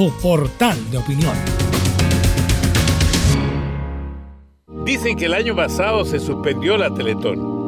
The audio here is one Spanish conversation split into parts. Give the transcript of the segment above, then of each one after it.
tu portal de opinión. Dicen que el año pasado se suspendió la Teletón,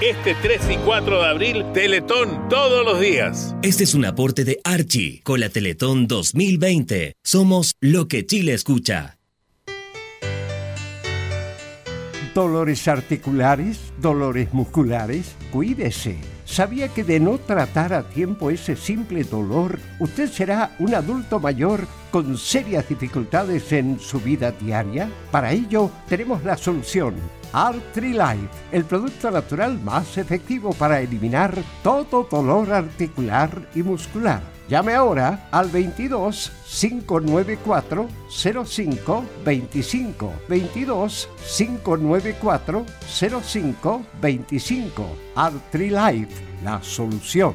Este 3 y 4 de abril, Teletón todos los días. Este es un aporte de Archie con la Teletón 2020. Somos lo que Chile escucha. Dolores articulares, dolores musculares, cuídese. ¿Sabía que de no tratar a tiempo ese simple dolor, usted será un adulto mayor con serias dificultades en su vida diaria? Para ello, tenemos la solución. Artrilife, el producto natural más efectivo para eliminar todo dolor articular y muscular. Llame ahora al 22 594 05 25 22 594 05 25 Artrilife, la solución.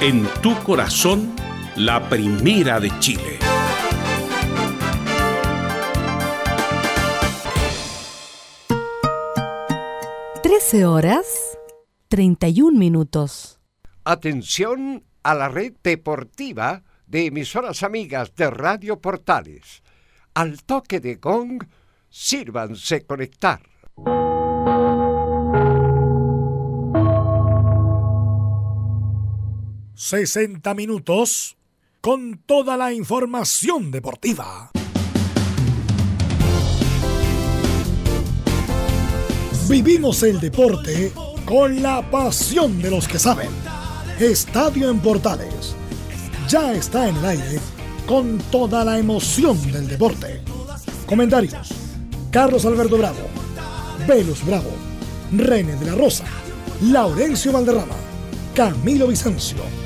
en tu corazón, la primera de Chile. Trece horas, treinta y un minutos. Atención a la red deportiva de emisoras amigas de Radio Portales. Al toque de gong, sírvanse conectar. 60 minutos con toda la información deportiva. Vivimos el deporte con la pasión de los que saben. Estadio en Portales ya está en el aire con toda la emoción del deporte. Comentarios: Carlos Alberto Bravo, Velus Bravo, René de la Rosa, Laurencio Valderrama, Camilo Vicencio.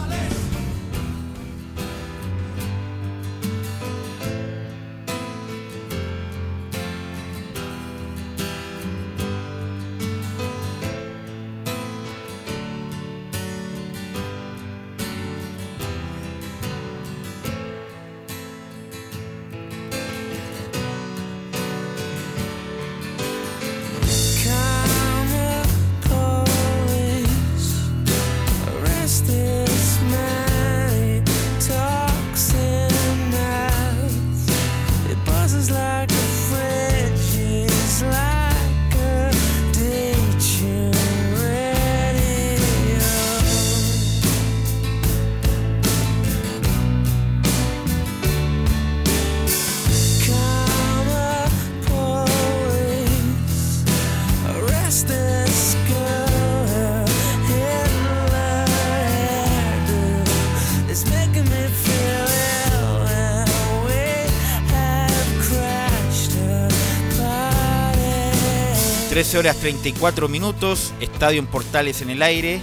13 horas 34 minutos, Estadio en Portales en el aire,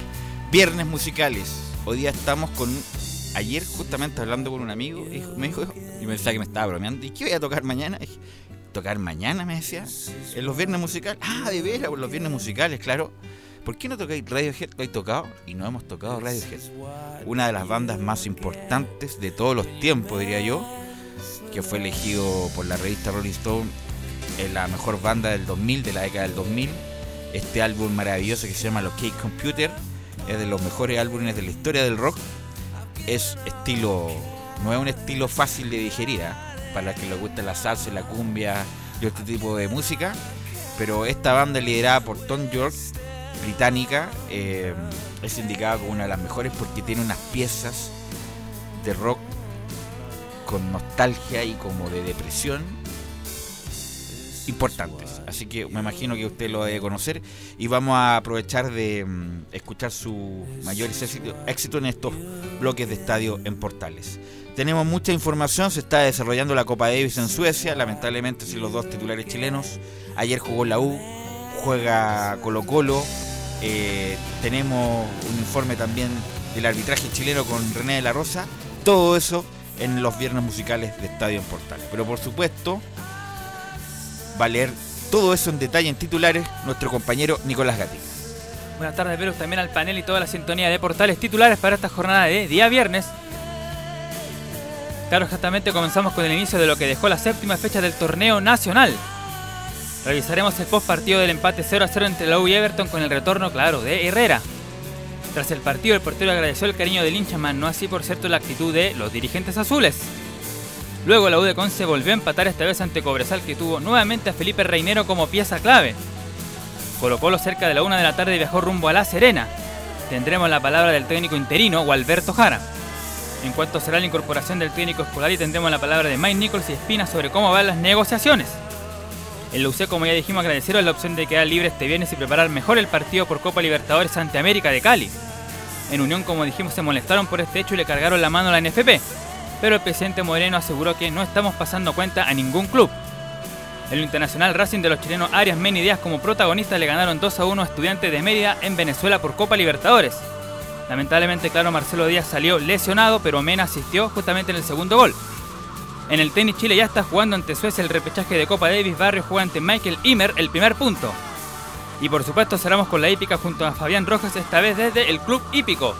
viernes musicales. Hoy día estamos con. Ayer, justamente hablando con un amigo, me dijo, y me decía que me estaba bromeando, ¿y qué voy a tocar mañana? ¿Tocar mañana? Me decía, en los viernes musicales. Ah, de veras, los viernes musicales, claro. ¿Por qué no tocáis Radiohead? ¿Lo he tocado? Y no hemos tocado Radiohead. Una de las bandas más importantes de todos los tiempos, diría yo, que fue elegido por la revista Rolling Stone la mejor banda del 2000, de la década del 2000. Este álbum maravilloso que se llama Los Cake Computer es de los mejores álbumes de la historia del rock. Es estilo, no es un estilo fácil de digerir, ¿ah? para que les guste la salsa, la cumbia y este tipo de música. Pero esta banda liderada por Tom York, británica, eh, es indicada como una de las mejores porque tiene unas piezas de rock con nostalgia y como de depresión importantes. Así que me imagino que usted lo debe conocer y vamos a aprovechar de mm, escuchar su mayor éxito, éxito en estos bloques de estadio en Portales. Tenemos mucha información, se está desarrollando la Copa Davis en Suecia, lamentablemente sin los dos titulares chilenos. Ayer jugó la U, juega Colo Colo. eh, tenemos un informe también del arbitraje chileno con René de la Rosa. Todo eso en los viernes musicales de Estadio en Portales. Pero por supuesto, va a leer todo eso en detalle en titulares nuestro compañero Nicolás Gatti. Buenas tardes, Velus, también al panel y toda la sintonía de portales titulares para esta jornada de día viernes. Claro, exactamente comenzamos con el inicio de lo que dejó la séptima fecha del torneo nacional. Revisaremos el post partido del empate 0 a 0 entre la y Everton con el retorno, claro, de Herrera. Tras el partido, el portero agradeció el cariño del hinchaman, no así por cierto la actitud de los dirigentes azules. Luego la U de volvió a empatar esta vez ante Cobresal que tuvo nuevamente a Felipe Reinero como pieza clave. Colo Colo cerca de la una de la tarde viajó rumbo a La Serena. Tendremos la palabra del técnico interino Gualberto Jara. En cuanto será la incorporación del técnico escolar y tendremos la palabra de Mike Nichols y Espina sobre cómo van las negociaciones. El UC, como ya dijimos, agradecieron la opción de quedar libre este viernes y preparar mejor el partido por Copa Libertadores ante América de Cali. En Unión, como dijimos, se molestaron por este hecho y le cargaron la mano a la NFP, pero el presidente Moreno aseguró que no estamos pasando cuenta a ningún club. En lo internacional, Racing de los chilenos Arias Meni Díaz como protagonistas le ganaron 2 a 1 a Estudiantes de Mérida en Venezuela por Copa Libertadores. Lamentablemente, claro, Marcelo Díaz salió lesionado, pero Mena asistió justamente en el segundo gol. En el tenis Chile ya está jugando ante Suecia el repechaje de Copa Davis. Barrio juega ante Michael Imer el primer punto. Y por supuesto cerramos con la hípica junto a Fabián Rojas, esta vez desde el Club Hípico.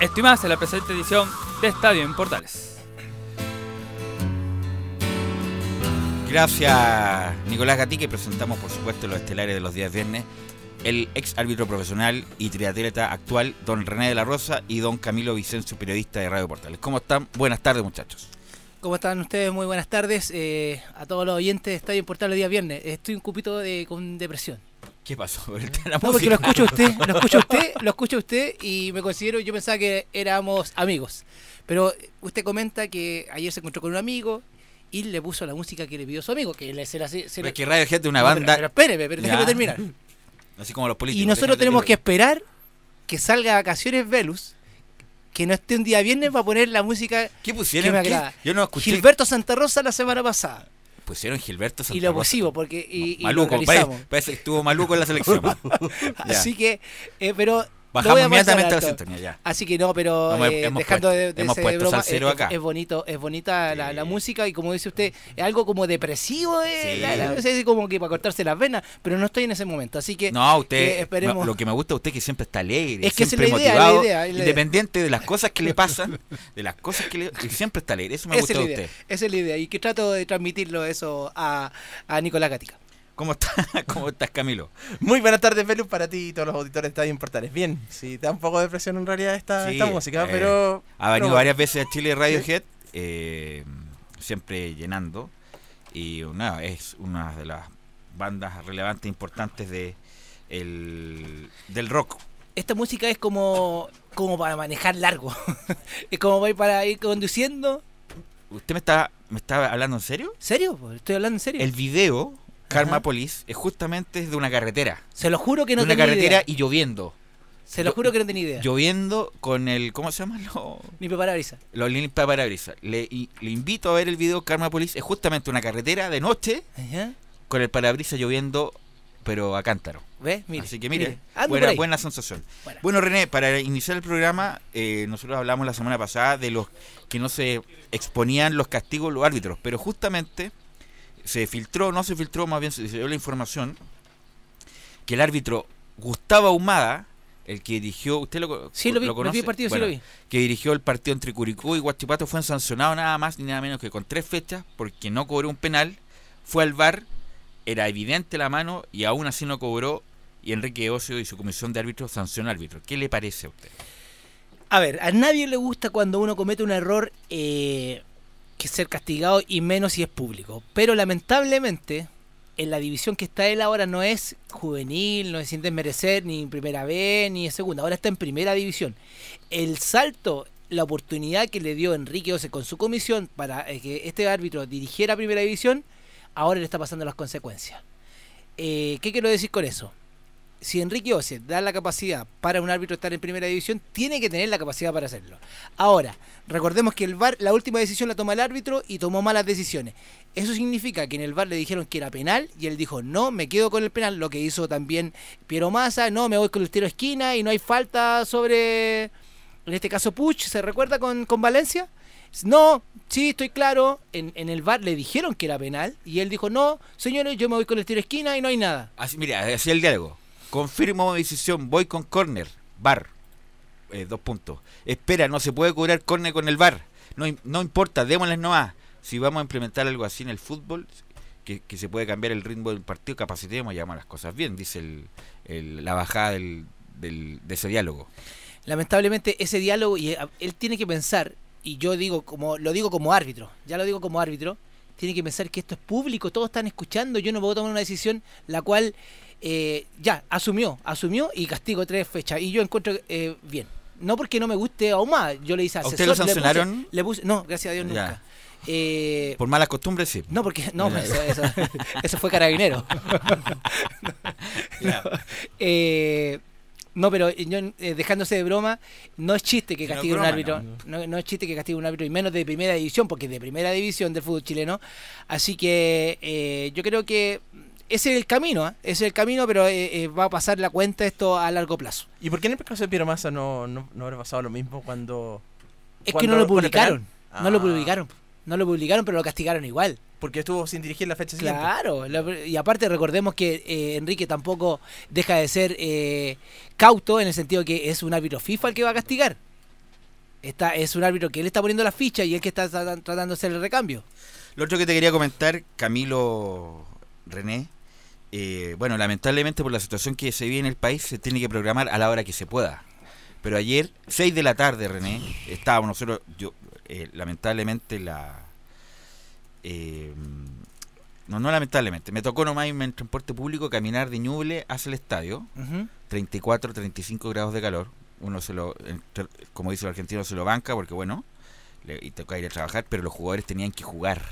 Esto y más en la presente edición de Estadio en Portales. Gracias Nicolás Gatti que presentamos por supuesto los estelares de los días viernes. El ex árbitro profesional y triatleta actual, don René de la Rosa y don Camilo Vicencio, periodista de Radio Portales. ¿Cómo están? Buenas tardes muchachos. ¿Cómo están ustedes? Muy buenas tardes. eh, a todos los oyentes de Estadio Portal el día viernes. Estoy un cupito de, con depresión. ¿Qué pasó? Por el No, porque lo música. escucho a usted, lo escucho a usted, lo escucho a usted y me considero, yo pensaba que éramos amigos. Pero usted comenta que ayer se encontró con un amigo y le puso la música que le pidió su amigo, que le, se la, se Pero la- es que Radiohead es una No, pero- banda. Pero, espéreme, pero déjeme Ya. terminar. Así como los políticos. Y nosotros déjame tenemos que esperar que salga Vacaciones Velus, que no esté un día viernes para poner la música ¿Qué que pusieron? me ¿Qué? agrada. Yo no escuché. Gilberto Santa Rosa la semana pasada. Pusieron Gilberto Santa y lo Rosa. pusimos porque y, y lo Maluco, organizamos. parece, parece que estuvo maluco en la selección. Así que, eh, pero. Bajamos a pasar inmediatamente a la sintonía, ya. Así que no, pero Hemos- eh, dejando puesto- de, de hemos ese puesto broma, es, acá. es bonito, es bonita la, la música y como dice usted, es algo como depresivo, eh, Sí. la- la- es como que para cortarse las venas, pero no estoy en ese momento, así que No, eh, usted, esperemos. lo que me gusta de usted es que siempre está alegre, Es que siempre es la idea, motivado, la idea, es la idea. independiente de las cosas que le pasan, de las cosas que le... y siempre está alegre, eso me gusta idea, usted. esa es la idea y que trato de transmitirlo eso a, a Nicolás Gatica. ¿Cómo, está, ¿Cómo estás, Camilo? Muy buenas tardes, Velus, para ti y todos los auditores de Estadio Portales. Bien, sí, da un poco de presión en realidad esta, Sí, esta música, eh, pero... Ha venido pero- varias veces a Chile Radiohead, eh, siempre llenando, y nada, es una de las bandas relevantes, importantes de el, del rock. Esta música es como, como para manejar largo, es como para ir, para ir conduciendo. ¿Usted me está, me está hablando en serio? ¿Serio? Estoy hablando en serio. El video Karma Ajá. Police es justamente de una carretera. Se lo juro que no de una tenía carretera idea. y lloviendo. Se lo juro que no tenía idea. Lloviendo con el. ¿Cómo se llama? Lo- Ni preparar brisa. Los limpia parabrisas. Le, y- le invito a ver el video Karma Police. Es justamente una carretera de noche Ajá. con el parabrisas lloviendo, pero a cántaro. ¿Ves? Mire. Así que mire, mire. Buena, buena sensación. Buena. Bueno, René, para iniciar el programa, eh, nosotros hablamos la semana pasada de los que no se exponían los castigos los árbitros, pero justamente se filtró, no se filtró, más bien se dio la información que el árbitro Gustavo Ahumada, el que dirigió, ¿usted lo, Sí, lo vi, lo vi conoce? el partido, sí lo vi. Que dirigió el partido entre Curicó y Guachipato, fue sancionado nada más ni nada menos que con tres fechas porque no cobró un penal, fue al VAR, era evidente la mano y aún así no cobró y Enrique Ocio y su comisión de árbitros sancionó al árbitro. ¿Qué le parece a usted? A ver, a nadie le gusta cuando uno comete un error eh, que ser castigado y menos si es público. Pero lamentablemente, en la división que está él ahora no es juvenil, no es sin desmerecer ni en primera B ni en segunda, ahora está en primera división. El salto, la oportunidad que le dio Enrique Ose con su comisión para eh, que este árbitro dirigiera primera división, ahora le está pasando las consecuencias. Eh, ¿Qué quiero decir con eso? Si Enrique Ose da la capacidad para un árbitro estar en primera división, tiene que tener la capacidad para hacerlo. Ahora, recordemos que el VAR, la última decisión la toma el árbitro y tomó malas decisiones. Eso significa que en el VAR le dijeron que era penal y él dijo, no, me quedo con el penal, lo que hizo también Piero Massa, no, me voy con el tiro de esquina y no hay falta sobre, en este caso Puch, ¿se recuerda con, con Valencia? No, sí, estoy claro. En, en el VAR le dijeron que era penal y él dijo, no, señores, yo me voy con el tiro de esquina y no hay nada. Así, mira, así el diálogo. Confirmo decisión, voy con corner, bar. Eh, dos puntos. Espera, no se puede cobrar corner con el bar. No, no importa, démosles nomás. Si vamos a implementar algo así en el fútbol, que, se puede cambiar el ritmo del partido, capacitemos y hagamos las cosas bien, dice el, la bajada del- de ese diálogo. lamentablemente ese diálogo y eh, él tiene que pensar y yo digo como lo digo como árbitro ya lo digo como árbitro tiene que pensar que esto es público todos están escuchando yo no puedo tomar una decisión la cual eh, ya asumió asumió y castigo tres fechas y yo encuentro eh, bien no porque no me guste aún más yo le hice ¿A asesor usted lo le puse- sancionaron? le puse, no gracias a Dios Ya. nunca Eh, Por malas costumbres, sí. no, porque no, eso, eso, eso fue carabinero. No, eh, no, pero yo, eh, dejándose de broma, no es chiste que No castigue un broma, árbitro, no. no es chiste que castigue un árbitro y menos de primera división, porque es de primera división del fútbol chileno. Así que eh, yo creo que ese es el camino, ¿ah? ese es el camino, pero eh, eh, va a pasar la cuenta esto a largo plazo. ¿Y por qué en el caso de Piero Massa no, no, no habrá pasado lo mismo cuando... Es que cuando- no lo publicaron, no lo Ah, publicaron, no lo publicaron, pero lo castigaron igual. Porque estuvo sin dirigir la fecha siguiente. Claro, la- y aparte recordemos que eh, Enrique tampoco deja de ser eh, cauto en el sentido que es un árbitro FIFA el que va a castigar. Está, es un árbitro que él está poniendo la ficha y él que está tratan- tratando de hacer el recambio. Lo otro que te quería comentar, Camilo René, eh, bueno, lamentablemente por la situación que se vive en el país, se tiene que programar a la hora que se pueda. Pero ayer, 6 de la tarde, René, estábamos nosotros, yo, eh, lamentablemente la... eh, no, no lamentablemente, me tocó nomás irme en transporte público caminar de Ñuble hacia el estadio, 34, 35 grados de calor. Uno se lo, como dice el argentino, se lo banca porque bueno, le, y toca ir a trabajar, pero los jugadores tenían que jugar.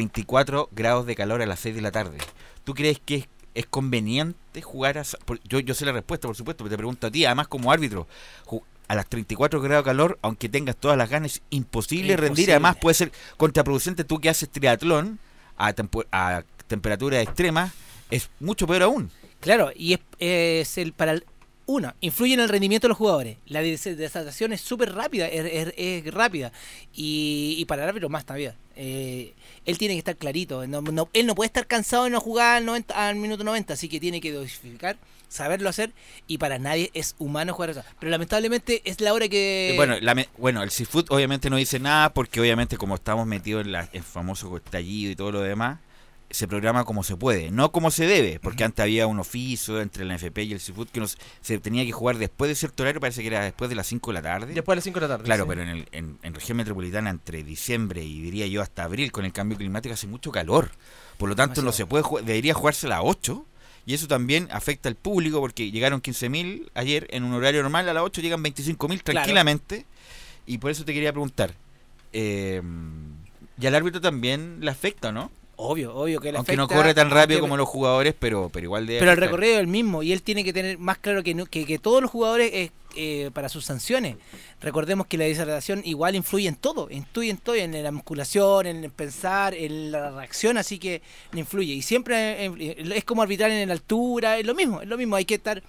34 grados de calor a las 6 de la tarde. ¿Tú crees que es, es conveniente jugar a... por- Yo, yo sé la respuesta, por supuesto, pero te pregunto a ti, además como árbitro, a las 34 grados de calor, aunque tengas todas las ganas, es imposible, rendir. Además puede ser contraproducente tú que haces triatlón a, tempo- a temperatura extrema, es mucho peor aún. Claro, y es, es el para el- uno, influye en el rendimiento de los jugadores. La des- desatación es súper rápida, es, es- es rápida. Y, y para el árbitro más todavía. Eh, él tiene que estar clarito. No, él no puede estar cansado de no jugar al, 90 al minuto 90, así que tiene que dosificar, saberlo hacer. Y para nadie es humano jugar eso. Pero lamentablemente es la hora que... Eh, Bueno, la bueno, el Seafood obviamente no dice nada porque obviamente como estamos metidos en la- el famoso estallido y todo lo demás, se programa como se puede, no como se debe, porque antes había un oficio entre la NFP y el Seafood que nos, se tenía que jugar después de cierto horario, parece que era después de las 5 de la tarde. Después de las 5 de la tarde. Claro, sí. pero en, el, en, en región metropolitana entre diciembre y diría yo hasta abril con el cambio climático hace mucho calor. Por lo tanto no se puede jugar, debería jugarse a las 8 y eso también afecta al público porque llegaron 15.000 ayer en un horario normal a las 8 llegan 25.000 Claro. tranquilamente y por eso te quería preguntar, eh, ¿y al árbitro también le afecta, no? Obvio, obvio que le Aunque no corre tan rápido como los jugadores, pero, pero igual de. Pero el recorrido es el mismo y él tiene que tener más claro que, no- que, que todos los jugadores eh, eh, para sus sanciones. Recordemos que la deshidratación igual influye en todo, influye en todo, en la musculación, en el pensar, en la reacción, así que influye. Y siempre eh, es como arbitrar en la altura, es lo mismo, es lo mismo, hay que estar...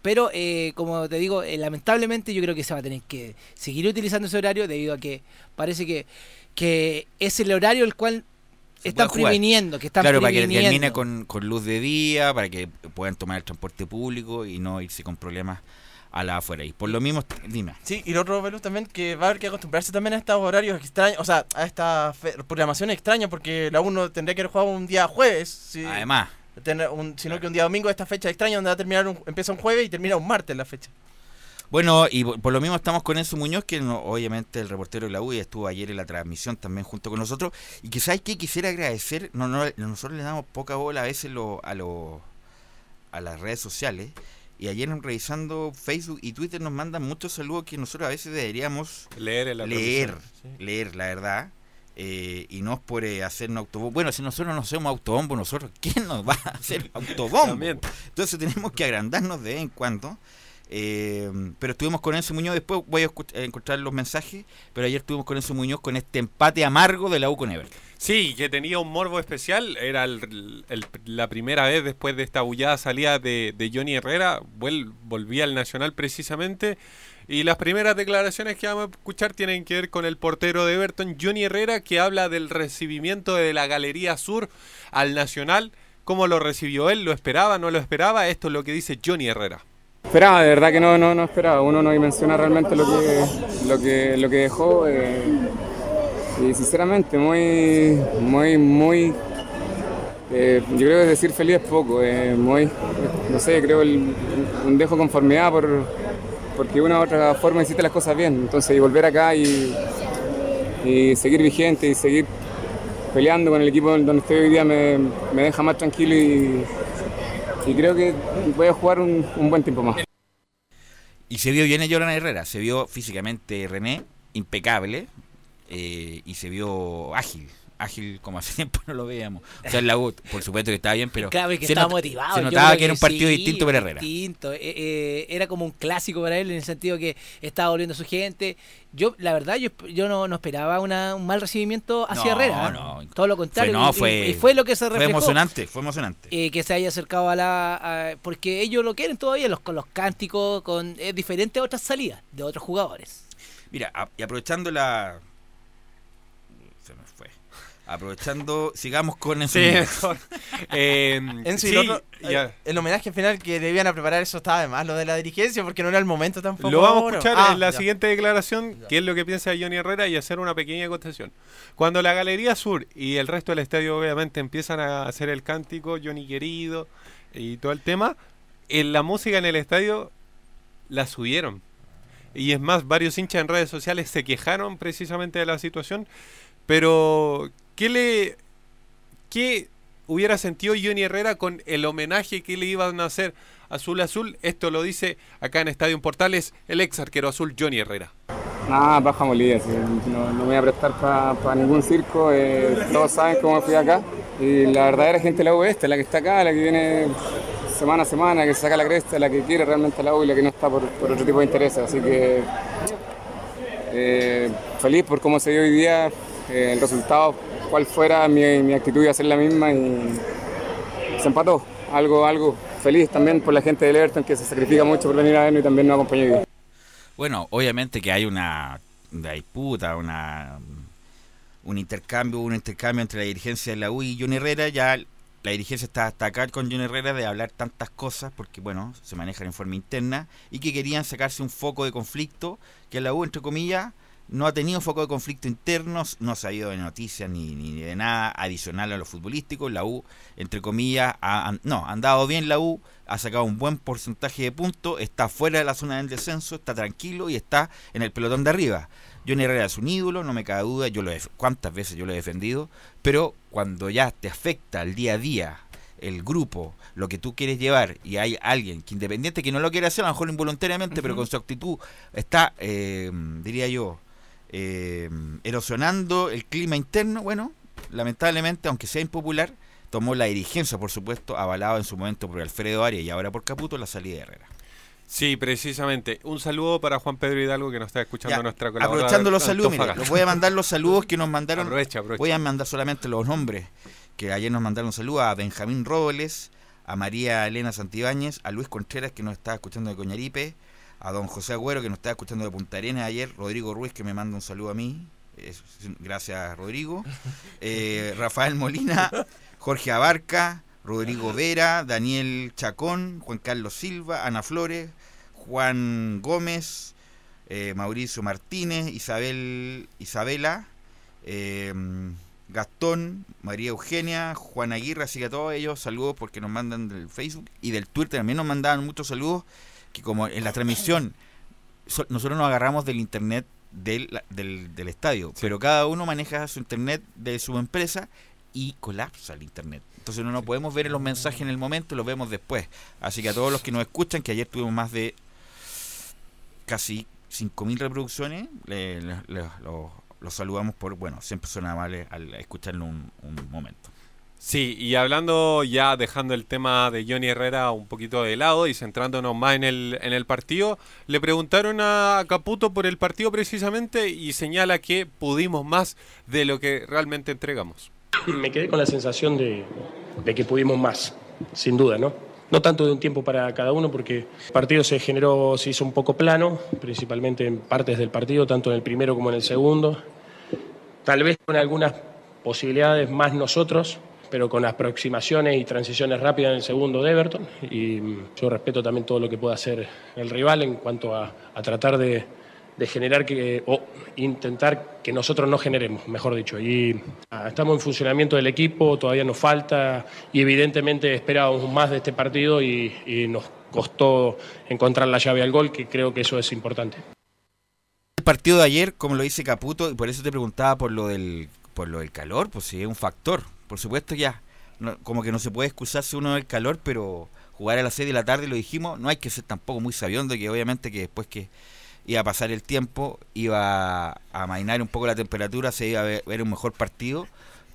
Pero, eh, como te digo, eh, lamentablemente yo creo que se va a tener que seguir utilizando ese horario debido a que parece que, que es el horario el cual están previniendo, que están Claro, para que termine con, con luz de día, para que puedan tomar el transporte público y no irse con problemas a la afuera. Y por lo mismo, dime. Sí, y lo otro, Belus, también que va a haber que acostumbrarse también a estos horarios extraños, o sea, a esta fe- programación extraña, porque la uno tendría que haber jugado un día jueves. si- Además. tener un- sino que un día domingo esta fecha extraña donde va a terminar un- empieza un jueves y termina un martes la fecha. Bueno, y por lo mismo estamos con Enzo Muñoz, que no- obviamente el reportero de la U y estuvo ayer en la transmisión también junto con nosotros. Y que sabes que quisiera agradecer, no, no, nosotros le damos poca bola a veces lo- a, lo- a las redes sociales. Y ayer revisando Facebook y Twitter nos mandan muchos saludos que nosotros a veces deberíamos Leer en la leer, leer, la verdad. eh, y no es por eh, hacernos autobombo. Bueno, si nosotros no hacemos autobombo, nosotros, ¿quién nos va a hacer autobombo? Entonces tenemos que agrandarnos de vez en cuando. Eh, pero estuvimos con Enzo Muñoz, después voy a encontrar los mensajes, pero ayer estuvimos con Enzo Muñoz con este empate amargo de la U con Everton. Sí, que tenía un morbo especial. Era el- la primera vez después de esta bullada salida de, de Johnny Herrera. Vuel- volvía al Nacional precisamente. Y las primeras declaraciones que vamos a escuchar tienen que ver con el portero de Everton, Johnny Herrera, que habla del recibimiento de la Galería Sur al Nacional. ¿Cómo lo recibió él? ¿Lo esperaba? ¿No lo esperaba? Esto es lo que dice Johnny Herrera. Esperaba, de verdad que no, no, no esperaba. Uno no dimensiona realmente lo que, lo que, lo que dejó. eh, y sinceramente, muy, muy, muy. eh, yo creo que decir feliz es poco. eh, muy, no sé, creo el, un dejo conformidad por, porque una u otra forma hiciste las cosas bien. Entonces, volver acá y, y seguir vigente y seguir peleando con el equipo donde estoy hoy día me, me deja más tranquilo y, y creo que voy a jugar un, un buen tiempo más. Y se vio bien a Herrera, se vio físicamente René, impecable, eh, y se vio ágil. Ágil como hace tiempo no lo veíamos. O sea, en la U, por supuesto que estaba bien, pero Claro, y que se, estaba not- motivado. se yo notaba que era un partido sí, distinto para Herrera. distinto. Eh, eh, era como un clásico para él en el sentido que estaba volviendo a su gente. Yo, la verdad, yo, yo no, no esperaba una, un mal recibimiento hacia No, Herrera. ¿eh? no. Todo lo contrario. Fue- no, y- y- fue- y, fue lo que se fue reflejó. emocionante, fue emocionante. eh, que se haya acercado a la. a- porque ellos lo quieren todavía, los, con los cánticos, con es diferente a otras salidas de otros jugadores. Mira, a- y aprovechando la... Se me fue. Aprovechando, sigamos con Sí, mejor. Eh, Enzo, sí, otro, ya. el homenaje final que a preparar, eso estaba de más, lo de la dirigencia, porque no era el momento tampoco. Lo vamos a escuchar Ah, en la ya. siguiente declaración, que es lo que piensa Johnny Herrera, y hacer una pequeña acotación. Cuando la Galería Sur y el resto del estadio obviamente empiezan a hacer el cántico, Johnny querido, y todo el tema, en la música en el estadio la subieron. Y es más, varios hinchas en redes sociales se quejaron precisamente de la situación, pero ¿qué le... ¿Qué hubiera sentido Johnny Herrera con el homenaje que le iban a hacer Azul Azul? Esto lo dice acá en Estadio Portales el ex arquero azul Johnny Herrera. Nada, baja molida, no, no me voy a prestar para ningún circo, eh, todos saben cómo fui acá y la verdadera gente de la U es esta, la que está acá, la que viene semana a semana, que saca la cresta, la que quiere realmente la U y la que no está por, por otro tipo de intereses, así que eh, feliz por cómo se dio hoy día, eh, el resultado, cual fuera mi, actitud iba a ser la misma y se empató, algo, algo feliz también por la gente del Everton que se sacrifica mucho por venir a vernos y también nos acompañó. Bueno, obviamente que hay una, disputa, una, un intercambio, un intercambio entre la dirigencia de la U y Johnny Herrera. Ya la dirigencia está hasta acá con Johnny Herrera de hablar tantas cosas porque, bueno, se manejan en forma interna y que querían sacarse un foco de conflicto que la U, entre comillas, no ha tenido foco de conflicto internos, no ha sabido de noticias ni, ni de nada adicional a lo futbolístico. La U, entre comillas, ha, no, ha andado bien la U, ha sacado un buen porcentaje de puntos, está fuera de la zona del descenso, está tranquilo y está en el pelotón de arriba. Johnny Herrera es un ídolo, no me cabe duda, yo lo he, cuántas veces yo lo he defendido, pero cuando ya te afecta el día a día, el grupo, lo que tú quieres llevar y hay alguien que independiente que no lo quiere hacer, a lo mejor involuntariamente, pero con su actitud está, eh, diría yo, eh, erosionando el clima interno, bueno, lamentablemente, aunque sea impopular, tomó la dirigencia, por supuesto, avalado en su momento por Alfredo Arias y ahora por Caputo, la salida de Herrera. Sí, precisamente. Un saludo para Juan Pedro Hidalgo que nos está escuchando Ya, nuestra colaboradora. Aprovechando los saludos, les voy a mandar los saludos que nos mandaron. Aprovecha, aprovecha. Voy a mandar solamente los nombres. Que ayer nos mandaron saludos a Benjamín Robles, a María Elena Santibáñez, a Luis Contreras que nos estaba escuchando de Coñaripe, a don José Agüero que nos estaba escuchando de Punta Arenas ayer, Rodrigo Ruiz que me manda un saludo a mí. Es- gracias, Rodrigo. Eh, Rafael Molina, Jorge Abarca, Rodrigo Vera, Daniel Chacón, Juan Carlos Silva, Ana Flores, Juan Gómez, eh, Mauricio Martínez, Isabel Isabela, eh, Gastón, María Eugenia, Juan Aguirre, así que a todos ellos saludos porque nos mandan del Facebook y del Twitter también nos mandaban muchos saludos que como en la transmisión so- nosotros nos agarramos del internet del, del, del estadio, pero cada uno maneja su internet de su empresa y colapsa el internet. Entonces no nos podemos ver los mensajes en el momento, los vemos después. Así que a todos los que nos escuchan, que ayer tuvimos más de casi 5.000 reproducciones, le- le- le- los los saludamos por, bueno, siempre son amables al escucharlo un, un momento. Sí, y hablando ya, dejando el tema de Johnny Herrera un poquito de lado y centrándonos más en el, en el partido, le preguntaron a Caputo por el partido precisamente y señala que pudimos más de lo que realmente entregamos. Me quedé con la sensación de, de que pudimos más, sin duda, ¿no? No tanto de un tiempo para cada uno, porque el partido se generó, se hizo un poco plano, principalmente en partes del partido, tanto en el primero como en el segundo. Tal vez con algunas posibilidades más nosotros, pero con aproximaciones y transiciones rápidas en el segundo de Everton. Y mm, yo respeto también todo lo que pueda hacer el rival en cuanto a, a tratar de, de generar que, o intentar que nosotros no generemos, mejor dicho. Y ah, estamos en funcionamiento del equipo, todavía nos falta y evidentemente esperábamos más de este partido y, y nos costó encontrar la llave al gol, que creo que eso es importante. El partido de ayer, como lo dice Caputo, y por eso te preguntaba por lo del, por lo del calor, pues sí, es un factor. Por supuesto ya, no- como que no se puede excusarse uno del calor, pero jugar a las 6 de la tarde, lo dijimos, no hay que ser tampoco muy sabiondo, que obviamente que después que iba a pasar el tiempo, iba a amainar un poco la temperatura, se iba a ver, ver un mejor partido,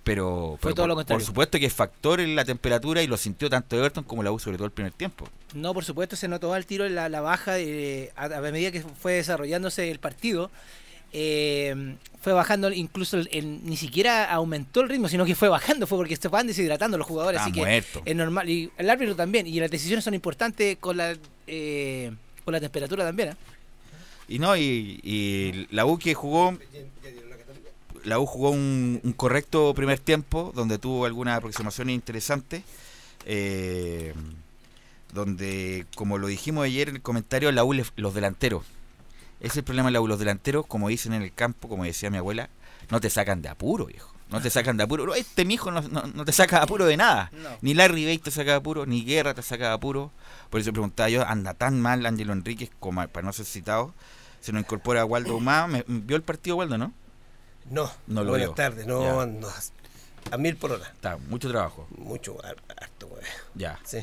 pero, Fue pero todo por, lo contrario. por supuesto que es factor en la temperatura y lo sintió tanto Everton como la U, sobre todo el primer tiempo. No, por supuesto, se notó al tiro la, la baja de- a, a medida que fue desarrollándose el partido. Eh, fue bajando, incluso el- el- ni siquiera aumentó el ritmo, sino que fue bajando, fue porque se van deshidratando los jugadores. Está así que es normal. Y el árbitro también. Y las decisiones son importantes con la, eh, con la temperatura también. ¿eh? Y no, y, y la U que jugó. La U jugó un, un correcto primer tiempo, donde tuvo algunas aproximaciones interesantes. eh, donde, como lo dijimos ayer en el comentario, la U, le- los delanteros. Ese es el problema de. Los delanteros, como dicen en el campo, como decía mi abuela, no te sacan de apuro, viejo. No te sacan de apuro. Este mijo no, no, no te saca de apuro de nada. No. Ni Larry Bay te saca de apuro, ni Guerra te saca de apuro. Por eso preguntaba yo, anda tan mal Ángelo Enríquez como para no ser citado. Se nos incorpora Waldo Humá. Me- ¿Vio el partido Waldo, no? No, No lo buenas tardes, no, no, a mil por hora. Está, mucho trabajo. Mucho, har- harto, güey. Ya. Sí.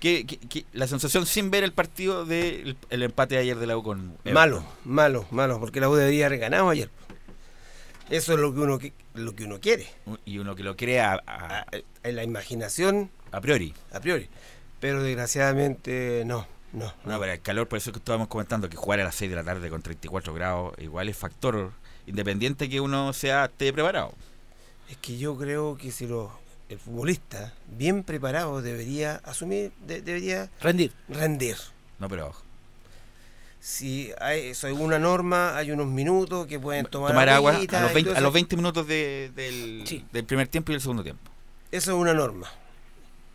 ¿Qué, qué- qué- la sensación sin ver el partido del el empate de ayer de la U con Everton? Malo, malo, malo, porque la U debería haber ganado ayer. Eso es lo que uno, lo que uno quiere. Y uno que lo crea a, En la imaginación, a priori. a priori. Pero desgraciadamente no, no. No, pero el calor, por eso que estábamos comentando que jugar a las 6 de la tarde con 34 grados igual es factor independiente que uno sea esté preparado. Es que yo creo que si lo, el futbolista bien preparado debería asumir, de- debería rendir. rendir. No, pero Si hay eso, hay una norma, hay unos minutos que pueden tomar, tomar agua a los y 20, todo a los eso. 20 minutos de- del, del primer tiempo y del segundo tiempo. Eso es una norma.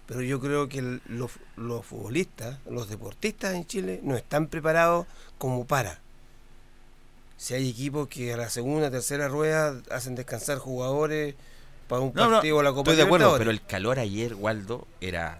Pero yo creo que el- los, los futbolistas, los deportistas en Chile no están preparados como para. Si hay equipos que a la segunda, tercera rueda hacen descansar jugadores para un No, no, partido o la Copa estoy de acuerdo, pero el calor ayer, Waldo, era,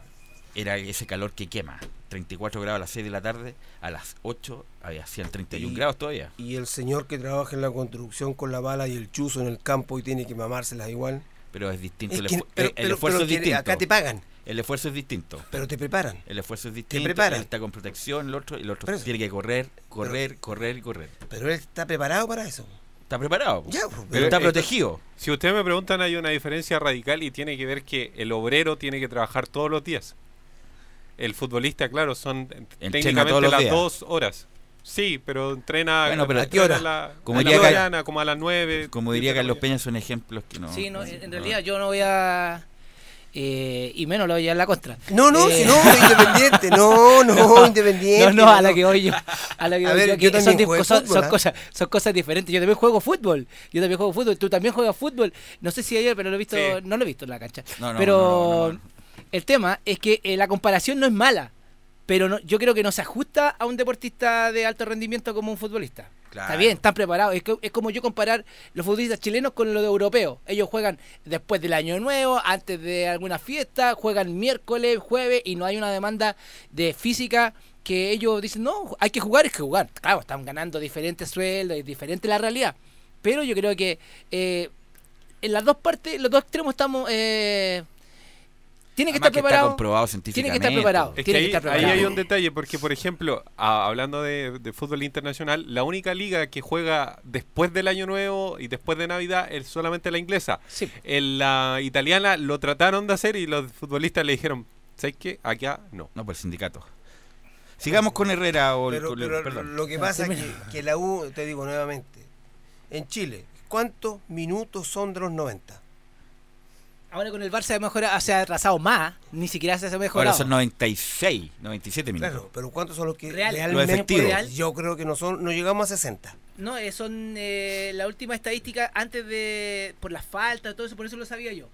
era ese calor que quema. 34 grados a las 6 de la tarde, a las 8 había hacían 31 Y- grados todavía. Y el señor que trabaja en la construcción con la bala y el chuzo en el campo y tiene que mamárselas igual. Pero es distinto, Es el, que- esfu- pero- el pero- esfuerzo pero es distinto. acá te pagan. El esfuerzo es distinto. Pero te preparan. El esfuerzo es distinto. preparan. Él está con protección, el otro, el otro tiene que correr, correr, correr y correr. Pero él está preparado para eso. Está preparado. Ya, pues, pero Pero está es- protegido. Si ustedes me preguntan, hay una diferencia radical y tiene que ver que el obrero tiene que trabajar todos los días. El futbolista, claro, son técnicamente todos los las días. dos horas. Sí, pero entrena, Bueno, pero- entrena ¿A qué hora? a la- Como a la mañana, como a las nueve. Como diría Carlos Peña, son ejemplos que no. Sí, no, en en realidad yo no voy a. eh, y menos lo voy a llevar la contra. No, no, Eh, si no, independiente. No, no, independiente. No, no, a la que voy yo. A la que A voy ver, yo, yo que también son, di- jugué son- fútbol, son ¿ah? cosas, son cosas diferentes. Yo también juego fútbol. Yo también juego fútbol. Tú también juegas fútbol. No sé si ayer, pero lo he visto, Sí. no lo he visto en la cancha. No, no, pero no, no, no. el tema es que eh, la comparación no es mala. Pero no, yo creo que no se ajusta a un deportista de alto rendimiento como un futbolista. Está bien, están preparados. Es, es como yo comparar los futbolistas chilenos con los europeos. Ellos juegan después del año nuevo, antes de alguna fiesta, juegan miércoles, jueves y no hay una demanda de física que ellos dicen, no, hay que jugar, es que jugar. Claro, están ganando diferentes sueldos, es diferente la realidad. Pero yo creo que eh, en las dos partes, los dos extremos estamos... Eh, tiene que Además estar que está preparado. comprobado Tiene que estar preparado. Es que tiene ahí, que estar ahí preparado. hay un detalle, porque por ejemplo, a- hablando de, de fútbol internacional, la única liga que juega después del Año Nuevo y después de Navidad es solamente la inglesa. Sí. En la italiana lo trataron de hacer y los futbolistas le dijeron, ¿sabes qué? Acá no. No, por el sindicato. Sigamos con Herrera o el- Pero, el- pero perdón. lo que pasa es que, que la U, te digo nuevamente, en Chile, ¿cuántos minutos son de los 90? Ahora con el Barça se ha mejorado, se ha atrasado más, ni siquiera se ha mejorado. Ahora son 96, 97 minutos. Claro, pero ¿cuántos son los que Real. realmente? Real. Yo creo que no son, no llegamos a 60. No, eh, son eh, la última estadística antes de. por las faltas, todo eso, por eso lo sabía yo.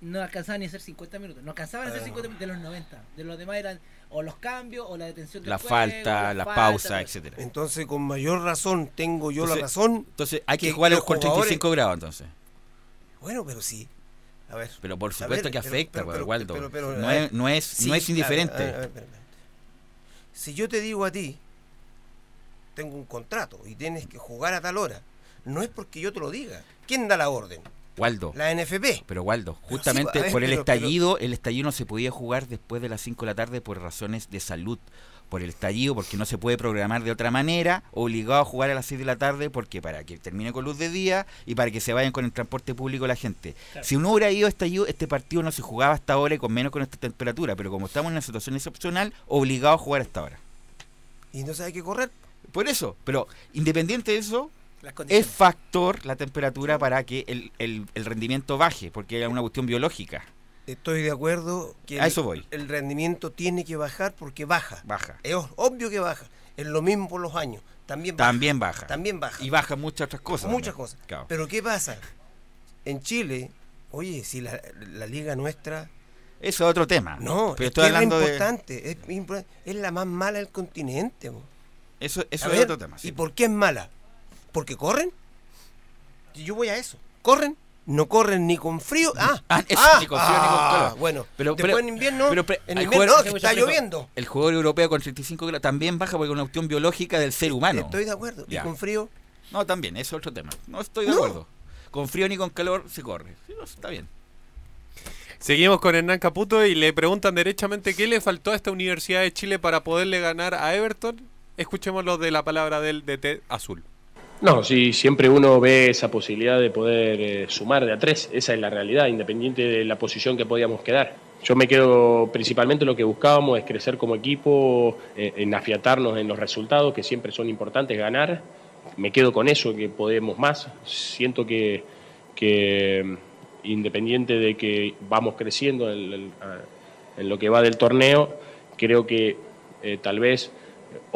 No alcanzaban ni a hacer 50 minutos. No alcanzaban a hacer Ah. 50 minutos de los 90. De los demás eran o los cambios o la detención del La juego, falta, la falta, pausa, eso. etcétera. Entonces, con mayor razón, tengo yo la razón. Entonces hay que, que jugar los con jugadores- 35 grados entonces. Bueno, pero sí. A ver. Pero por supuesto ver, que afecta, pero- pero- Waldo. pero- pero, no, es, no, es, sí, no es indiferente. a ver, a ver, espera, espera. Si yo te digo a ti, tengo un contrato y tienes que jugar a tal hora, no es porque yo te lo diga. ¿Quién da la orden? Waldo. La NFP. Pero Waldo, justamente sí, por el estallido, el estallido no se podía jugar después de las 5 de la tarde por razones de salud. Por el estallido, porque no se puede programar de otra manera, obligado a jugar a las 6 de la tarde, porque para que termine con luz de día y para que se vayan con el transporte público la gente. Claro. Si uno hubiera ido a estallido, este partido no se jugaba hasta ahora y con menos con esta temperatura, pero como estamos en una situación excepcional, obligado a jugar hasta ahora. Y no hay que correr. Por eso, pero independiente de eso, es factor la temperatura para que el, el- el rendimiento baje, porque es una cuestión biológica. Estoy de acuerdo que A el, eso voy. el rendimiento tiene que bajar porque baja. Baja. Es obvio que baja. Es lo mismo por los años. También baja. También baja. También baja. Y baja muchas otras cosas. Muchas también. cosas. Claro. Pero ¿qué pasa? En Chile, oye, si la, la liga nuestra... Eso es otro tema. No, pero es estoy hablando de. importante. Es, impor- es la más mala del continente. Eso, eso A es ver, otro tema. sí. ¿Y por qué es mala? ¿Porque corren? Yo voy a eso. ¿Corren? No corren ni con frío. Ah, Ah, eso, ah, ni con frío ni con ah, calor. Bueno, Pero- después pero- en invierno, pero- pero en invierno jugadores- no, que está lloviendo. El jugador europeo con 35 grados también baja porque es una cuestión biológica del ser humano. Estoy de acuerdo. Ya. ¿Y con frío? No, también, eso es otro tema. No estoy de No. acuerdo. Con frío ni con calor se corre. Está bien. Seguimos con Hernán Caputo y le preguntan derechamente qué le faltó a esta Universidad de Chile para poderle ganar a Everton. Escuchemos lo de la palabra del DT Azul. No, sí, siempre uno ve esa posibilidad de poder eh, sumar de a tres, esa es la realidad, independiente de la posición que podíamos quedar. Yo me quedo, principalmente lo que buscábamos es crecer como equipo, eh, en afiatarnos en los resultados, que siempre son importantes, ganar. Me quedo con eso, que podemos más. Siento que, que mm, independiente de que vamos creciendo en, lo que va del torneo, creo que eh, tal vez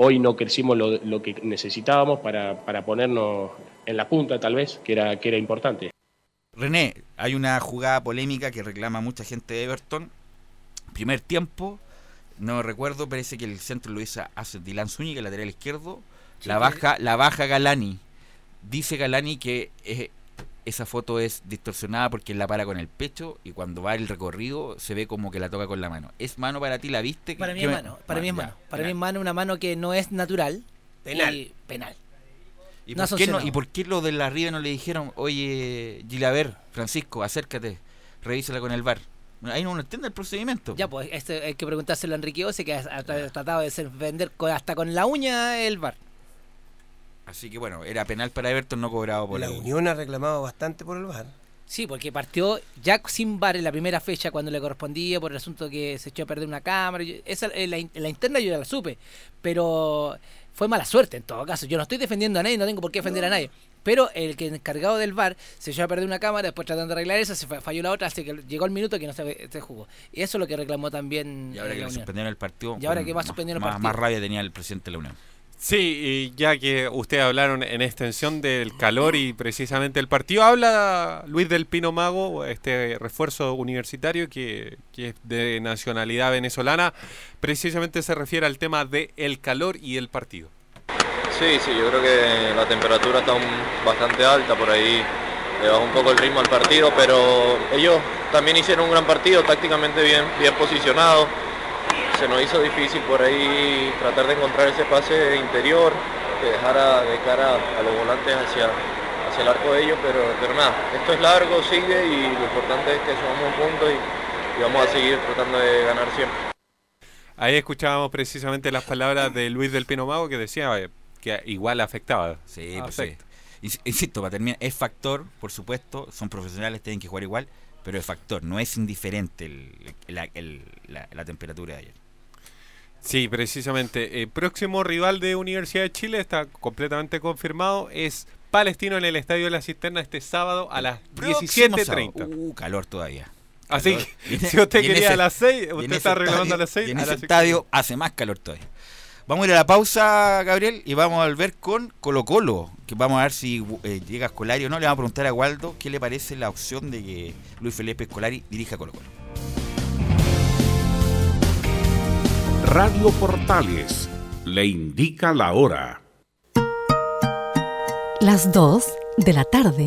hoy no crecimos lo, lo que necesitábamos para, para ponernos en la punta, tal vez, que era, que era importante. René, hay una jugada polémica que reclama mucha gente de Everton. Primer tiempo, no recuerdo, parece que el centro lo hizo hace Dylan Zúñiga, el lateral izquierdo. Sí, la baja, la baja Galani. Dice Galani que eh, esa foto es distorsionada porque la para con el pecho y cuando va el recorrido se ve como que la toca con la mano. ¿Es mano para ti? ¿La viste? Para mí ¿Qué es mano, para mí es ya, mano. Para mí es mano, una mano que no es natural. Penal. y penal. ¿Y No por, qué no, sancionado. ¿Y por qué los de la arriba no le dijeron, oye, Gilaver, Francisco, acércate, revísala con el bar? Ahí no uno entiende el procedimiento. Ya, pues este, hay que preguntárselo a Enrique Ose, que ha, ha tra- tratado de vender hasta con la uña el bar. Así que bueno, era penal para Everton, no cobrado por La el- Unión ha reclamado bastante por el VAR. Sí, porque partió ya sin bar en la primera fecha cuando le correspondía por el asunto que se echó a perder una cámara. Esa, en la, la interna yo ya la supe, pero fue mala suerte en todo caso. Yo no estoy defendiendo a nadie, no tengo por qué defender a nadie. Pero el que encargado del bar se echó a perder una cámara, después tratando de arreglar esa, se fa- falló la otra, así que llegó el minuto que no se, se jugó. Y eso es lo que reclamó también Y ahora eh, que le suspendieron el partido. Y ahora que va a suspender el más, partido. Más rabia tenía el presidente de la Unión. Sí, y ya que ustedes hablaron en extensión del calor y precisamente el partido, habla Luis del Pino Mago, este refuerzo universitario que, que es de nacionalidad venezolana, precisamente se refiere al tema del calor y el partido. Sí, sí, yo creo que la temperatura está bastante alta, por ahí le bajó un poco el ritmo al partido, pero ellos también hicieron un gran partido, tácticamente bien, bien posicionado. Se nos hizo difícil por ahí tratar de encontrar ese pase interior que dejara de cara a los volantes hacia, hacia el arco de ellos, pero, pero nada, esto es largo, sigue y lo importante es que sumamos puntos y, y vamos a seguir tratando de ganar siempre. Ahí escuchábamos precisamente las palabras de Luis del Pino Mago que decía eh, que igual afectaba. Sí, pues sí. Insisto, para terminar, es factor, por supuesto, son profesionales, tienen que jugar igual, pero es factor, no es indiferente el- la, el- la- la temperatura de ayer. Sí, precisamente. El próximo rival de Universidad de Chile está completamente confirmado. Es Palestino en el Estadio de la Cisterna este sábado a las Próximo 17.30. sábado. Uh, calor todavía. Así Calor. que, en- si usted quería ese- a las 6, y en usted está reclamando a las 6. y en ese estadio hace más calor todavía. Vamos a ir a la pausa, Gabriel, y vamos a volver con Colo Colo, que vamos a ver si eh, llega Escolari o no. Le vamos a preguntar a Waldo qué le parece la opción de que Luis Felipe Escolari dirija Colo Colo. Radio Portales le indica la hora. Las 2 de la tarde.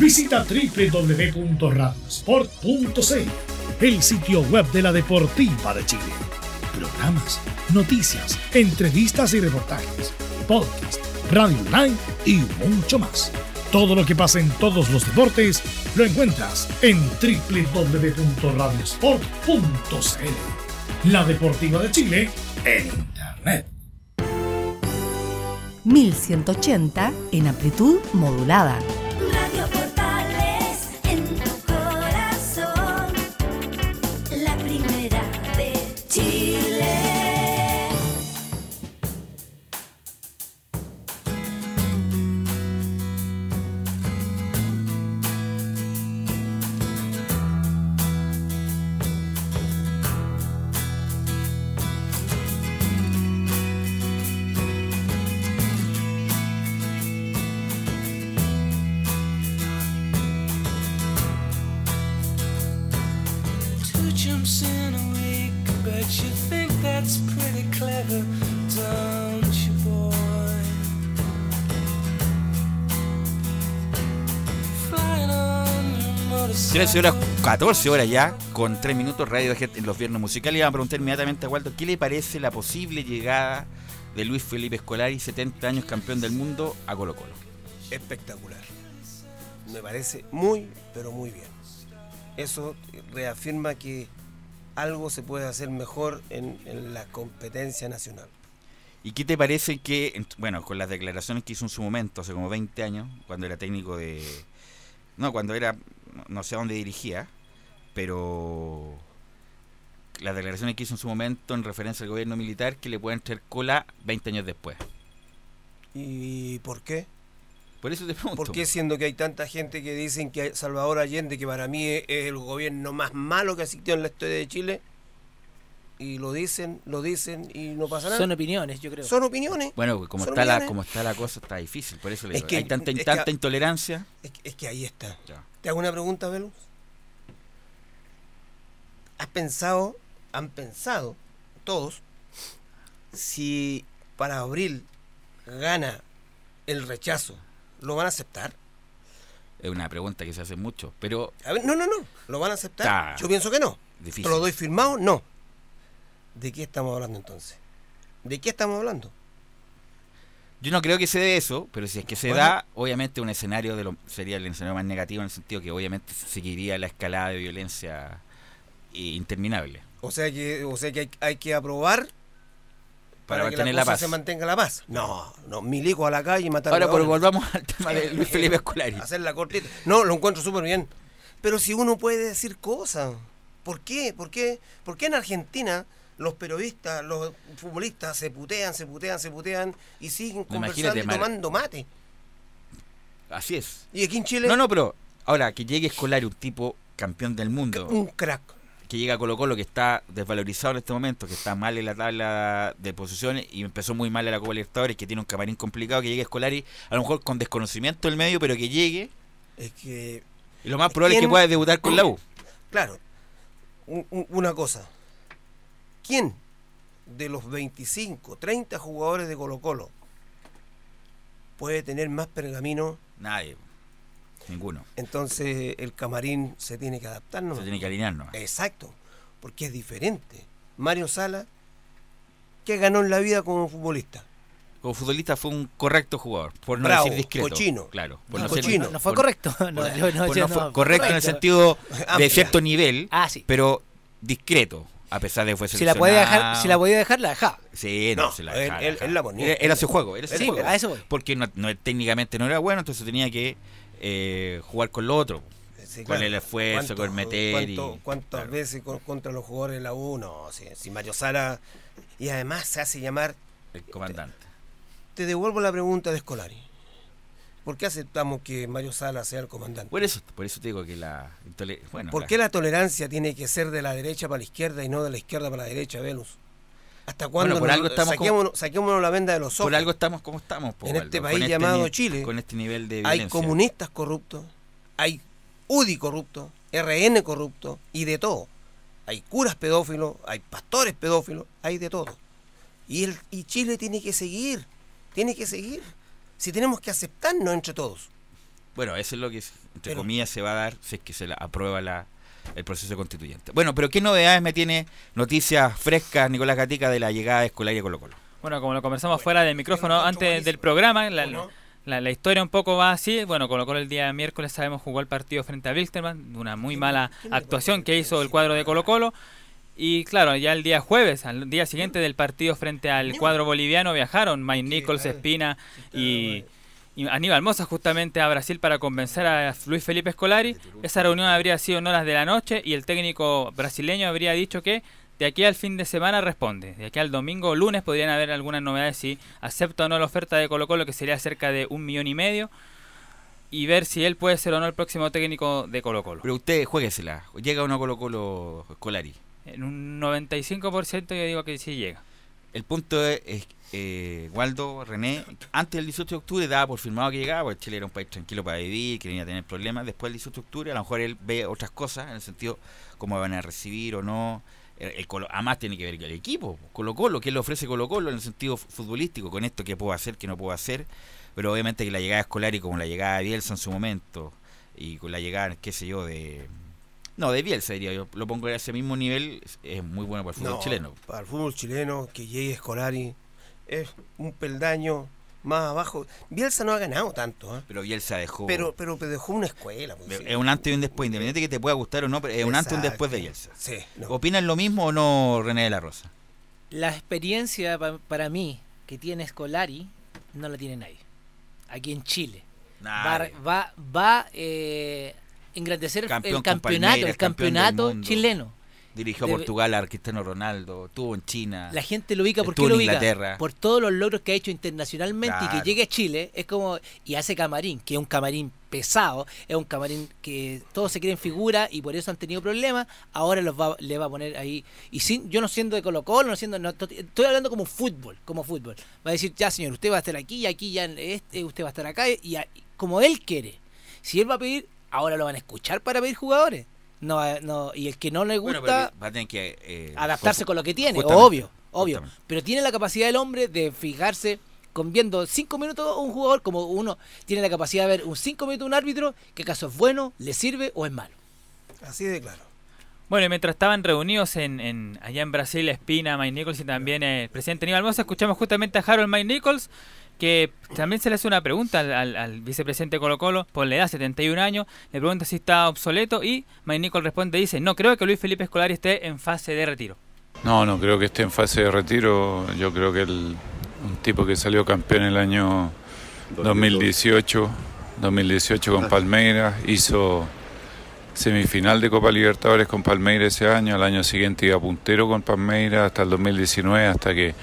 Visita www.radiosport.cl, el sitio web de la Deportiva de Chile. Programas, noticias, entrevistas y reportajes, podcast, radio online y mucho más. Todo lo que pasa en todos los deportes lo encuentras en www.radiosport.cl. La Deportiva de Chile en Internet. 1180 en amplitud modulada. Radio 13 horas, 14 horas ya, con 3 minutos Radio en los viernes musicales. Y vamos a preguntar inmediatamente a Waldo qué le parece la posible llegada de Luis Felipe Escolari, 70 años campeón del mundo, a Colo Colo. Espectacular. Me parece muy, pero muy bien. Eso reafirma que algo se puede hacer mejor en, en la competencia nacional. ¿Y qué te parece que, en- bueno, con las declaraciones que hizo en su momento, hace como 20 años, cuando era técnico de... No, cuando era, no- sé a dónde dirigía, pero las declaraciones que hizo en su momento en referencia al gobierno militar que le pueden traer cola 20 años después. ¿Y por qué? Por eso te pregunto. ¿Por qué siendo que hay tanta gente que dicen que Salvador Allende, que para mí es el gobierno más malo que ha existido en la historia de Chile, y lo dicen, lo dicen y no pasa nada? Son opiniones, yo creo. Son opiniones. Bueno, como está, la, como está la cosa, está difícil, por eso le Es digo. que- Hay tanta, es que- intolerancia. Es que, es que ahí está. Ya. ¿Te hago una pregunta, Velus? ¿Has pensado, han pensado todos, si para abril gana el rechazo, ¿lo van a aceptar? Es una pregunta que se hace mucho, pero A ver, no, no, no. ¿Lo van a aceptar? Está Yo pienso que no. difícil. ¿Te lo doy firmado? No. ¿De qué estamos hablando entonces? ¿De qué estamos hablando? Yo no creo que se dé eso, pero si es que se Bueno. da, obviamente un escenario de lo, sería el escenario más negativo en el sentido que obviamente seguiría la escalada de violencia eh, interminable. O sea que, o sea que hay, hay que aprobar Para para, que mantener la, la paz. se mantenga la paz. No, no, milico a la calle y matar Ahora, pero volvamos al tema de Luis Felipe Escolari. Hacer la cortita. No, lo encuentro súper bien. Pero si uno puede decir cosas, ¿por qué? ¿Por qué? ¿Por qué en Argentina los periodistas, los futbolistas se putean, se putean, se putean y siguen conversando y tomando mate? Así es. ¿Y aquí en Chile? No, no, pero ahora que llegue Escolari, un tipo campeón del mundo, Un crack. que llega a Colo Colo, que está desvalorizado en este momento, que está mal en la tabla de posiciones y empezó muy mal en la Copa Libertadores, que tiene un camarín complicado, que llegue Escolari, a lo mejor con desconocimiento del medio, pero que llegue. Es que. Y lo más probable es que ¿Quién- pueda debutar con la U. Claro. Un- un- una cosa. ¿Quién de los 25, 30 jugadores de Colo Colo puede tener más pergamino? Nadie. Ninguno. Entonces el camarín se tiene que adaptar, ¿no? Se tiene que alinear, ¿no? Exacto. Porque es diferente. Mario Sala, ¿qué ganó en la vida como futbolista? Como futbolista fue un correcto jugador, por no Bravo, decir discreto. cochino. Claro. por No, cochino. No fue por- correcto. No, por- no, por yo no fue no. correcto en el Correcto. sentido de cierto nivel, Ah, sí. pero discreto, a pesar de que fue Si la podía dejar, si la podía dejar, la dejaba. Sí, no, No, se la dejaba, él- la ponía. Era, era su juego, era su Sí, juego. a eso voy. Porque no, no- técnicamente no era bueno, entonces tenía que eh, jugar con lo otro. Sí, con claro. el esfuerzo, con el meter y... ¿Cuántas claro. veces con- contra los jugadores de la U? No, si, si Mario Sala... Y además se hace llamar... El comandante. Te devuelvo la pregunta de Escolari. ¿Por qué aceptamos que Mario Sala sea el comandante? Por eso, por eso te digo que la... Bueno, ¿Por la- qué la tolerancia tiene que ser de la derecha para la izquierda y no de la izquierda para la derecha, Velus? ¿Hasta cuándo por nos- algo estamos como- saquémonos, la venda de los ojos? Por algo estamos como estamos. po, en este país llamado ni- Chile Con este nivel de hay comunistas corruptos, hay UDI corruptos, RN corrupto y de todo. Hay curas pedófilos, hay pastores pedófilos, hay de todo. Y, el, y Chile tiene que seguir, tiene que seguir. Si tenemos que aceptarnos entre todos. Bueno, eso es lo que, entre Pero- comillas, se va a dar si es que se la aprueba la, el proceso constituyente. Bueno, pero ¿qué novedades me tiene noticias frescas, Nicolás Gatica, de la llegada de Colo Colo? Bueno, como lo conversamos fuera del micrófono antes del programa, la, la- la historia un poco va así. Bueno, Colo Colo el día miércoles sabemos jugó el partido frente a Wilstermann, una muy mala actuación que hizo el cuadro de Colo Colo. Y claro, ya el día jueves, al día siguiente del partido frente al cuadro boliviano, viajaron Mike Nichols, Espina y, y Aníbal Mosa justamente a Brasil para convencer a Luis Felipe Scolari. Esa reunión habría sido en horas de la noche y el técnico brasileño habría dicho que de aquí al fin de semana responde. De aquí al domingo o lunes podrían haber algunas novedades si acepta o no la oferta de Colo Colo, que sería cerca de un millón y medio. Y ver si él puede ser o no el próximo técnico de Colo Colo. Pero usted, jueguesela. ¿Llega o no Colo Colo Escolari? En un 95% yo digo que sí llega. El punto es, es, eh, Waldo, René, antes del 18 de octubre daba por firmado que llegaba, porque Chile era un país tranquilo para vivir, que no iba a tener problemas. Después del 18 de octubre, a lo mejor él ve otras cosas, en el sentido cómo van a recibir o no. El, el Colo- además tiene que ver el equipo, Colo Colo, qué le ofrece Colo Colo en el sentido fu- futbolístico, con esto que puedo hacer, que no puedo hacer. Pero obviamente que la llegada escolar y como la llegada de Bielsa en su momento, y con la llegada, qué sé yo, de... No, de Bielsa diría yo, lo pongo a ese mismo nivel, es, muy bueno para el fútbol No, chileno. Para el fútbol chileno, que llegue Escolari es un peldaño más abajo. Bielsa no ha ganado tanto, ¿eh? Pero Bielsa dejó. pero, pero, pero dejó una escuela. pues, es un antes y un después, independiente que te pueda gustar o no, pero es un antes y un después de Bielsa. Sí, no. ¿Opinan lo mismo o no, René de la Rosa? La experiencia pa- para mí que tiene Scolari no la tiene nadie. Aquí en Chile. Va, va, va eh, engrandecer el- Campeón el campeonato, Palmeiras, el campeonato chileno. Dirigió a Portugal a Cristiano Ronaldo, estuvo en China. La gente lo ubica, ¿por estuvo qué lo en ubica? Inglaterra. Por todos los logros que ha hecho internacionalmente y que llegue a Chile, es como, y hace camarín, que es un camarín pesado, es un camarín que todos se quieren figura y por eso han tenido problemas, ahora los va, le va a poner ahí, y sin, yo no siendo de Colo Colo, no siendo, no, to- estoy hablando como fútbol, como fútbol, va a decir, ya señor, usted va a estar aquí y aquí ya, este, usted va a estar acá, y, a- como él quiere, si él va a pedir, ahora lo van a escuchar para pedir jugadores, no, no y el que no le gusta Bueno, va a tener que eh, adaptarse con lo que tiene, justamente, obvio, obvio. Pero tiene la capacidad el hombre de fijarse con viendo cinco minutos un jugador, como uno tiene la capacidad de ver un cinco minutos un árbitro, que acaso es bueno, le sirve o es malo. Así de claro. Bueno, y mientras estaban reunidos en, en- allá en Brasil, Espina, Mike Nichols y también el presidente Aníbal Mosa, escuchamos justamente a Harold Mike Nichols, que también se le hace una pregunta al, al- al vicepresidente Colo Colo por la edad, 71 años, le pregunta si está obsoleto y Mike Nichols responde, dice, no creo que Luis Felipe Escolari esté en fase de retiro. No, no creo que esté en fase de retiro. Yo creo que el, un tipo que salió campeón el año 2018, 2018 con Palmeiras, hizo semifinal de Copa Libertadores con Palmeiras ese año, al año siguiente iba puntero con Palmeiras hasta el 2019, hasta que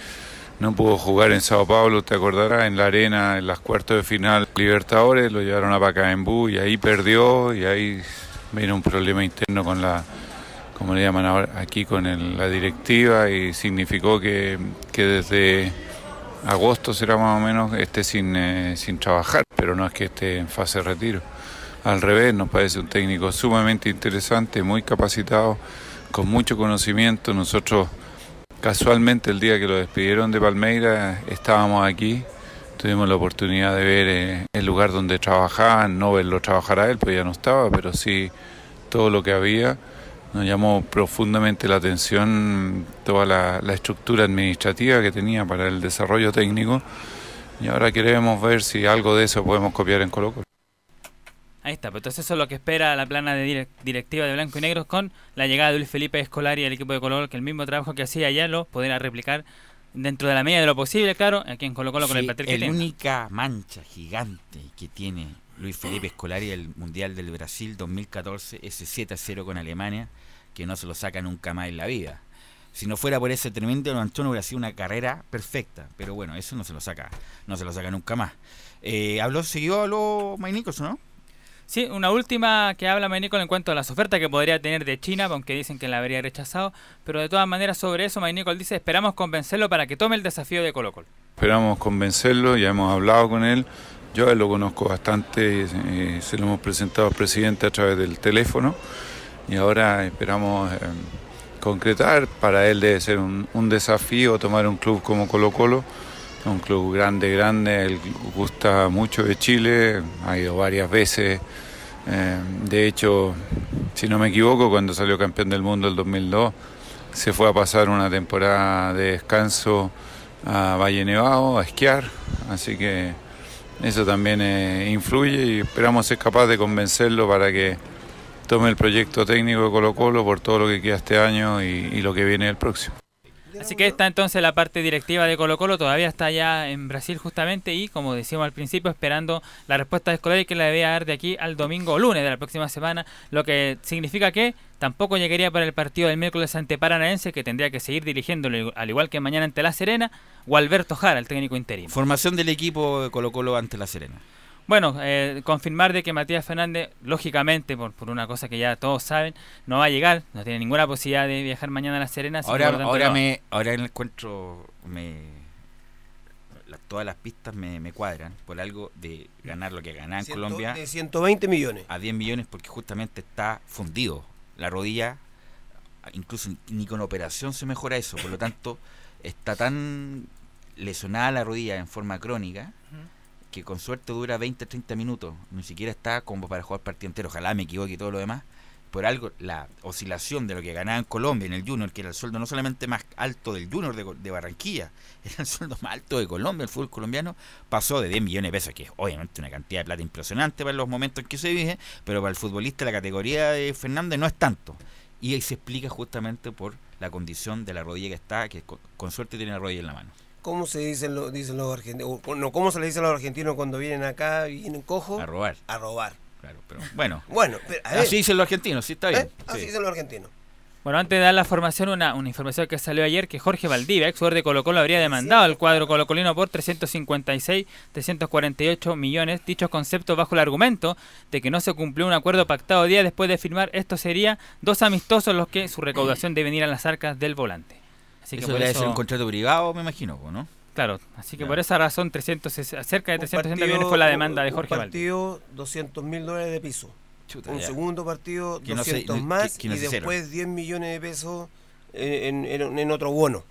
no pudo jugar en Sao Paulo, te acordarás, en la arena, en las cuartos de final Libertadores, lo llevaron a Pacaembu y ahí perdió y ahí vino un problema interno con la, como le llaman ahora aquí, con el- la directiva y significó que, que desde agosto será más o menos esté sin, eh, sin trabajar, pero no es que esté en fase de retiro. Al revés, nos parece un técnico sumamente interesante, muy capacitado, con mucho conocimiento. Nosotros casualmente el día que lo despidieron de Palmeiras estábamos aquí, tuvimos la oportunidad de ver eh, el lugar donde trabajaban, no verlo trabajar a él, pues ya no estaba, pero sí todo lo que había. Nos llamó profundamente la atención toda la, la estructura administrativa que tenía para el desarrollo técnico y ahora queremos ver si algo de eso podemos copiar en Colo Colo. Ahí está, pues entonces eso es lo que espera la plana de direc- directiva de Blanco y Negro con la llegada de Luis Felipe Escolari al equipo de Colo Colo, que el mismo trabajo que hacía allá lo podrá replicar dentro de la medida de lo posible, claro, aquí en Colo Colo con el plantel que el tiene. única mancha gigante que tiene Luis Felipe Escolari el Mundial del Brasil 2014, ese 7 a 0 con Alemania, que no se lo saca nunca más en la vida. Si no fuera por ese tremendo manchón hubiera sido una carrera perfecta, pero bueno, eso no se lo saca, no se lo saca nunca más. Eh, habló, siguió, habló Mike ¿no? Sí, una última que habla Maynicol en cuanto a las ofertas que podría tener de China, aunque dicen que la habría rechazado, pero de todas maneras sobre eso Maynicol dice, esperamos convencerlo para que tome el desafío de Colo Colo. Esperamos convencerlo, ya hemos hablado con él. Yo lo conozco bastante, eh, se lo hemos presentado al presidente a través del teléfono y ahora esperamos eh, concretar. Para él debe ser un, un desafío tomar un club como Colo Colo, un club grande, grande. Él gusta mucho de Chile, ha ido varias veces. Eh, de hecho, si no me equivoco, cuando salió campeón del mundo el 2002, se fue a pasar una temporada de descanso a Valle Nevado a esquiar, así que eso también eh, influye y esperamos ser capaz de convencerlo para que tome el proyecto técnico de Colo Colo por todo lo que queda este año y, y lo que viene el próximo. Así que está entonces la parte directiva de Colo Colo, todavía está allá en Brasil justamente y como decíamos al principio esperando la respuesta de Escolari que la debía dar de aquí al domingo o lunes de la próxima semana, lo que significa que tampoco llegaría para el partido del miércoles ante Paranaense que tendría que seguir dirigiéndolo al igual que mañana ante La Serena o Alberto Jara, el técnico interino. Formación del equipo de Colo Colo ante La Serena. Bueno, eh, confirmar de que Matías Fernández, lógicamente, por, por una cosa que ya todos saben, no va a llegar, no tiene ninguna posibilidad de viajar mañana a La Serena. Ahora, tanto, ahora no. me, ahora en el encuentro me la- todas las pistas me, me cuadran por algo de ganar lo que ganaba en Ciento- Colombia de 120 millones. a 10 millones porque justamente está fundido la rodilla incluso ni con operación se mejora eso por lo tanto está tan lesionada la rodilla en forma crónica que con suerte dura 20 30 minutos ni siquiera está como para jugar partido entero ojalá me equivoque y todo lo demás por algo la oscilación de lo que ganaba en Colombia en el Junior, que era el sueldo no solamente más alto del Junior de, Barranquilla, era el sueldo más alto de Colombia, el fútbol colombiano, pasó de 10 millones de pesos, que es obviamente una cantidad de plata impresionante para los momentos en que se vive, pero para el futbolista la categoría de Fernández no es tanto. Y ahí se explica justamente por la condición de la rodilla que está, que con suerte tiene la rodilla en la mano. ¿Cómo se dicen, lo, dicen los argentinos? No, ¿Cómo se le dicen a los argentinos cuando vienen acá y vienen cojos? A robar. A robar. Claro, pero bueno. Bueno, pero, a ver. Así dicen los argentinos, sí está bien. ¿Eh? Así sí. dicen los argentinos. Bueno, antes de dar la formación, una, una información que salió ayer, que Jorge Valdivia, ex jugador de Colo Colo, habría demandado al cuadro colocolino por 356, 348 millones. Dichos conceptos bajo el argumento de que no se cumplió un acuerdo pactado día después de firmar, esto sería dos amistosos los que su recaudación debe venir a las arcas del volante. Así que eso debe eso- ser un contrato privado, me imagino, ¿no? Claro, así que Claro. por esa razón 300, cerca de Un 360 partido- millones fue la demanda de un Jorge Valdivia. partido, 200 mil dólares de piso. Chuta, un ya. segundo partido, Que no se- 200 que- más que no y después 10 millones de pesos en, en- en otro bono.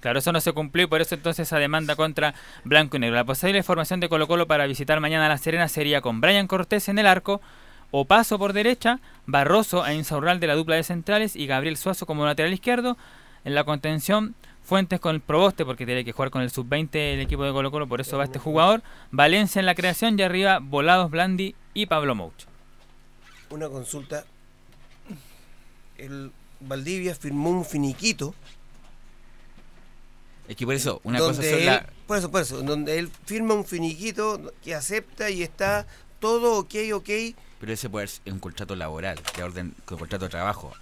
Claro, eso no se cumplió y por eso entonces esa demanda contra Blanco y Negro. La posible formación de Colo Colo para visitar mañana La Serena sería con Brian Cortés en el arco, Opaso por derecha, Barroso e Insaurral de la dupla de centrales y Gabriel Suazo como lateral izquierdo. En la contención, Fuentes con el Proboste porque tiene que jugar con el sub-20 el equipo de Colo Colo, por eso va este jugador. Valencia en la creación y arriba Volados, Blandi y Pablo Mouch. Una consulta. El Valdivia firmó un finiquito. Es que por eso, una cosa él- la- Por eso, por eso. Donde él firma un finiquito que acepta y está todo ok, ok. Pero ese puede ser un contrato laboral, de orden, un contrato de trabajo.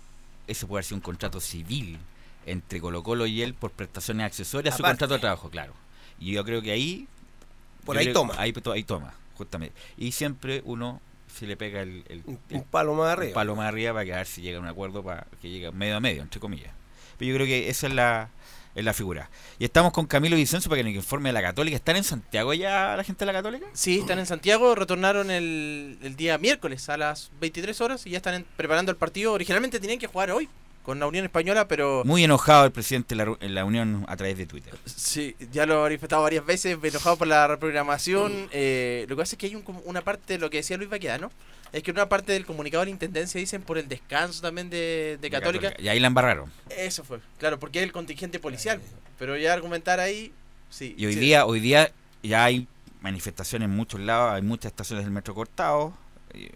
Ese puede ser un contrato civil entre Colo Colo y él por prestaciones accesorias a su contrato de trabajo, claro. Y yo creo que ahí... Por ahí creo- toma. Ahí, to- ahí toma, justamente. Y siempre uno se le pega el, el- Un el- palo más arriba. un palo más arriba para que a ver si llega a un acuerdo para que llegue medio a medio, entre comillas. Pero yo creo que esa es la, es la figura. Y estamos con Camilo Vicencio para que nos informe de la Católica. ¿Están en Santiago ya la gente de la Católica? Sí, están en Santiago, retornaron el, el día miércoles a las 23 horas y ya están en- preparando el partido. Originalmente tenían que jugar hoy con la Unión Española, pero Muy enojado el presidente de la, Unión a través de Twitter. sí, ya lo he manifestado varias veces, enojado por la reprogramación. Eh, lo que pasa es que hay un una parte de lo que decía Luis Baquedano, es que una parte del comunicado de la Intendencia dicen por el descanso también de, de Católica. Y ahí la embarraron. Eso fue, claro, porque es el contingente policial. Pero ya argumentar ahí, sí. Y hoy sí. día, hoy día ya hay manifestaciones en muchos lados, hay muchas estaciones del metro y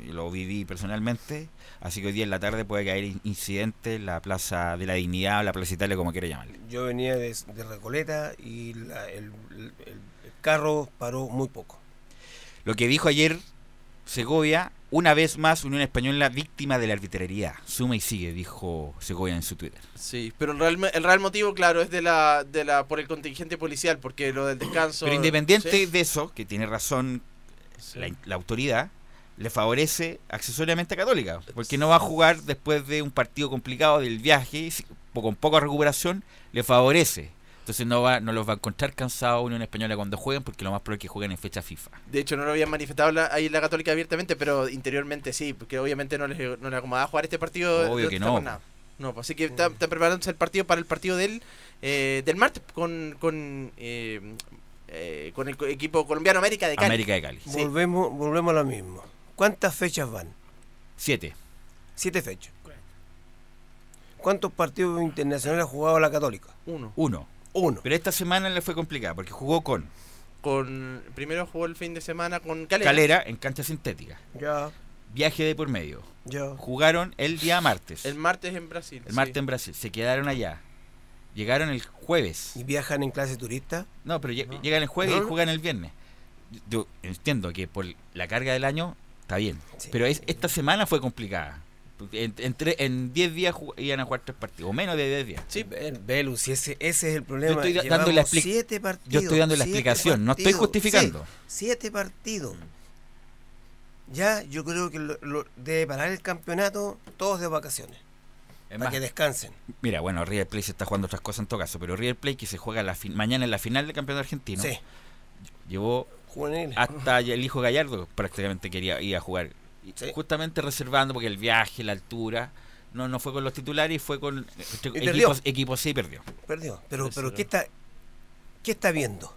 lo viví personalmente, así que hoy día en la tarde puede caer in- incidente en la Plaza de la Dignidad o la Plaza Italia, como quiera llamarle. Yo venía de, de Recoleta y la- el, el- el carro paró muy poco. Lo que dijo ayer Segovia, una vez más Unión Española víctima de la arbitrariedad. Suma y sigue, dijo Segovia en su Twitter. Sí, pero el real, el real motivo, claro, es de la, de la por el contingente policial, porque lo del descanso. Pero independiente Sí. de eso, que tiene razón la, la autoridad, le favorece accesoriamente a Católica, porque no va a jugar después de un partido complicado del viaje, con poca recuperación, le favorece. Entonces no va no los va a encontrar cansados Unión Española cuando jueguen, porque lo más probable es que jueguen en fecha FIFA. De hecho, no lo habían manifestado la- ahí la Católica abiertamente, pero interiormente sí, porque obviamente no les, no les acomodaba jugar este partido. Obvio que no. No, pues así que están está preparándose el partido para el partido del, eh, del martes con, con, eh, eh, con el equipo colombiano América de Cali. América de Cali. Sí. Volvemos, volvemos a lo mismo. ¿Cuántas fechas van? Siete. Siete fechas. ¿Cuántos partidos internacionales ha jugado la Católica? Uno. Uno. Uno. Pero esta semana le fue complicada, porque jugó con Con, primero jugó el fin de semana con Calera. Calera en cancha sintética. Ya, Viaje de por medio. ya. Jugaron el día martes. El martes en Brasil. El sí. martes en Brasil. Se quedaron allá. Llegaron el jueves. ¿Y viajan en clase turista? No, pero lle- llegan el jueves y juegan el viernes. Yo entiendo que por la carga del año está bien. Pero es, esta semana fue complicada. En, entre- en 10 días iban a jugar tres partidos, o menos de 10 días. Sí, Belu, si ese, ese es el problema. Yo estoy dando la siete partidos. yo estoy dando la explicación, no estoy justificando. sí, siete partidos. Ya, yo creo que lo, lo- debe parar el campeonato todos de vacaciones. Es para más, que descansen. Mira, bueno, River Plate se está jugando otras cosas en todo caso, pero River Plate que se juega la fin- mañana en la final del campeonato argentino. Sí. Llevó Juveniles. hasta el hijo Gallardo prácticamente quería ir a jugar. Justamente reservando porque el viaje, la altura, no, no fue con los titulares y fue con entre- Y perdió. equipos, equipos sí perdió. Perdió. Pero, pero. ¿qué está, ¿qué está viendo?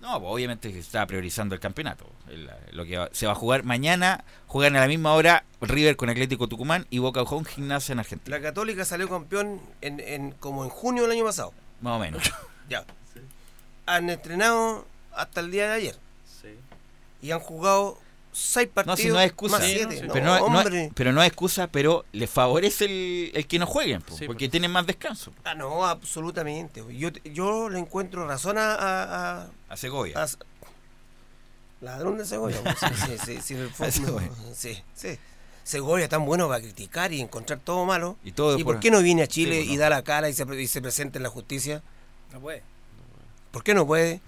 No, pues obviamente que está priorizando el campeonato. El- lo que va- se va a jugar mañana, juegan a la misma hora River con Atlético Tucumán y Boca con Gimnasia en Argentina. La Católica salió campeón en, en- como en junio del año pasado. Más o menos. Ya. Han entrenado hasta el día de ayer. Y han jugado seis No, partidos si no es excusa. más siete. pero, No, no, no es- hombre. pero no es excusa, pero le favorece el, el que no jueguen, po, porque tienen más descanso. Ah, no, absolutamente. Yo, yo le encuentro razón a... A, a- A Segovia. a- ladrón de Segovia. pues, sí, sí, sí, sí, en el A fondo, Segovia. sí, sí. Segovia tan bueno para criticar y encontrar todo malo. Y todo por por- qué no viene a Chile Sí, pues, y no. da la cara y se, y se presenta en la justicia? No puede. ¿Por qué no puede?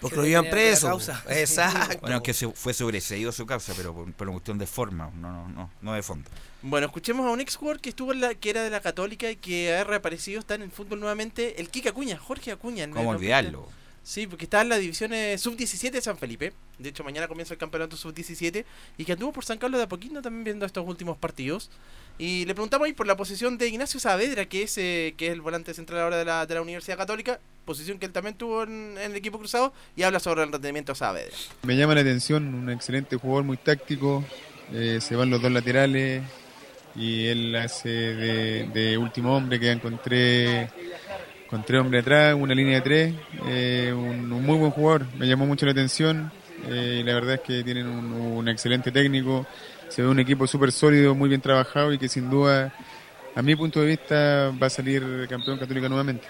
Porque lo llevan preso. causa. Exacto. Bueno, que se, fue sobreseído su causa, pero por, por una cuestión de forma, no, no, no, no de fondo. Bueno, escuchemos a un ex jugador que estuvo en la, que era de la Católica y que ha reaparecido, está en el fútbol nuevamente, el Kika Acuña, Jorge Acuña. ¿Cómo olvidarlo? Sí, porque está en la división eh, sub-17 de San Felipe. De hecho, mañana comienza el campeonato sub-17 y que anduvo por San Carlos de Apoquindo también viendo estos últimos partidos. Y le preguntamos ahí por la posición de Ignacio Saavedra, que es, eh, que es el volante central ahora de la, de la Universidad Católica, posición que él también tuvo en, en el equipo cruzado, y habla sobre el rendimiento de Saavedra. Me llama la atención, un excelente jugador, muy táctico, eh, se van los dos laterales y él hace de, de último hombre que encontré con tres hombres atrás, una línea de tres, eh, un, un muy buen jugador, me llamó mucho la atención eh, y la verdad es que tienen un, un excelente técnico, se ve un equipo súper sólido, muy bien trabajado y que sin duda, a mi punto de vista, va a salir campeón católica nuevamente.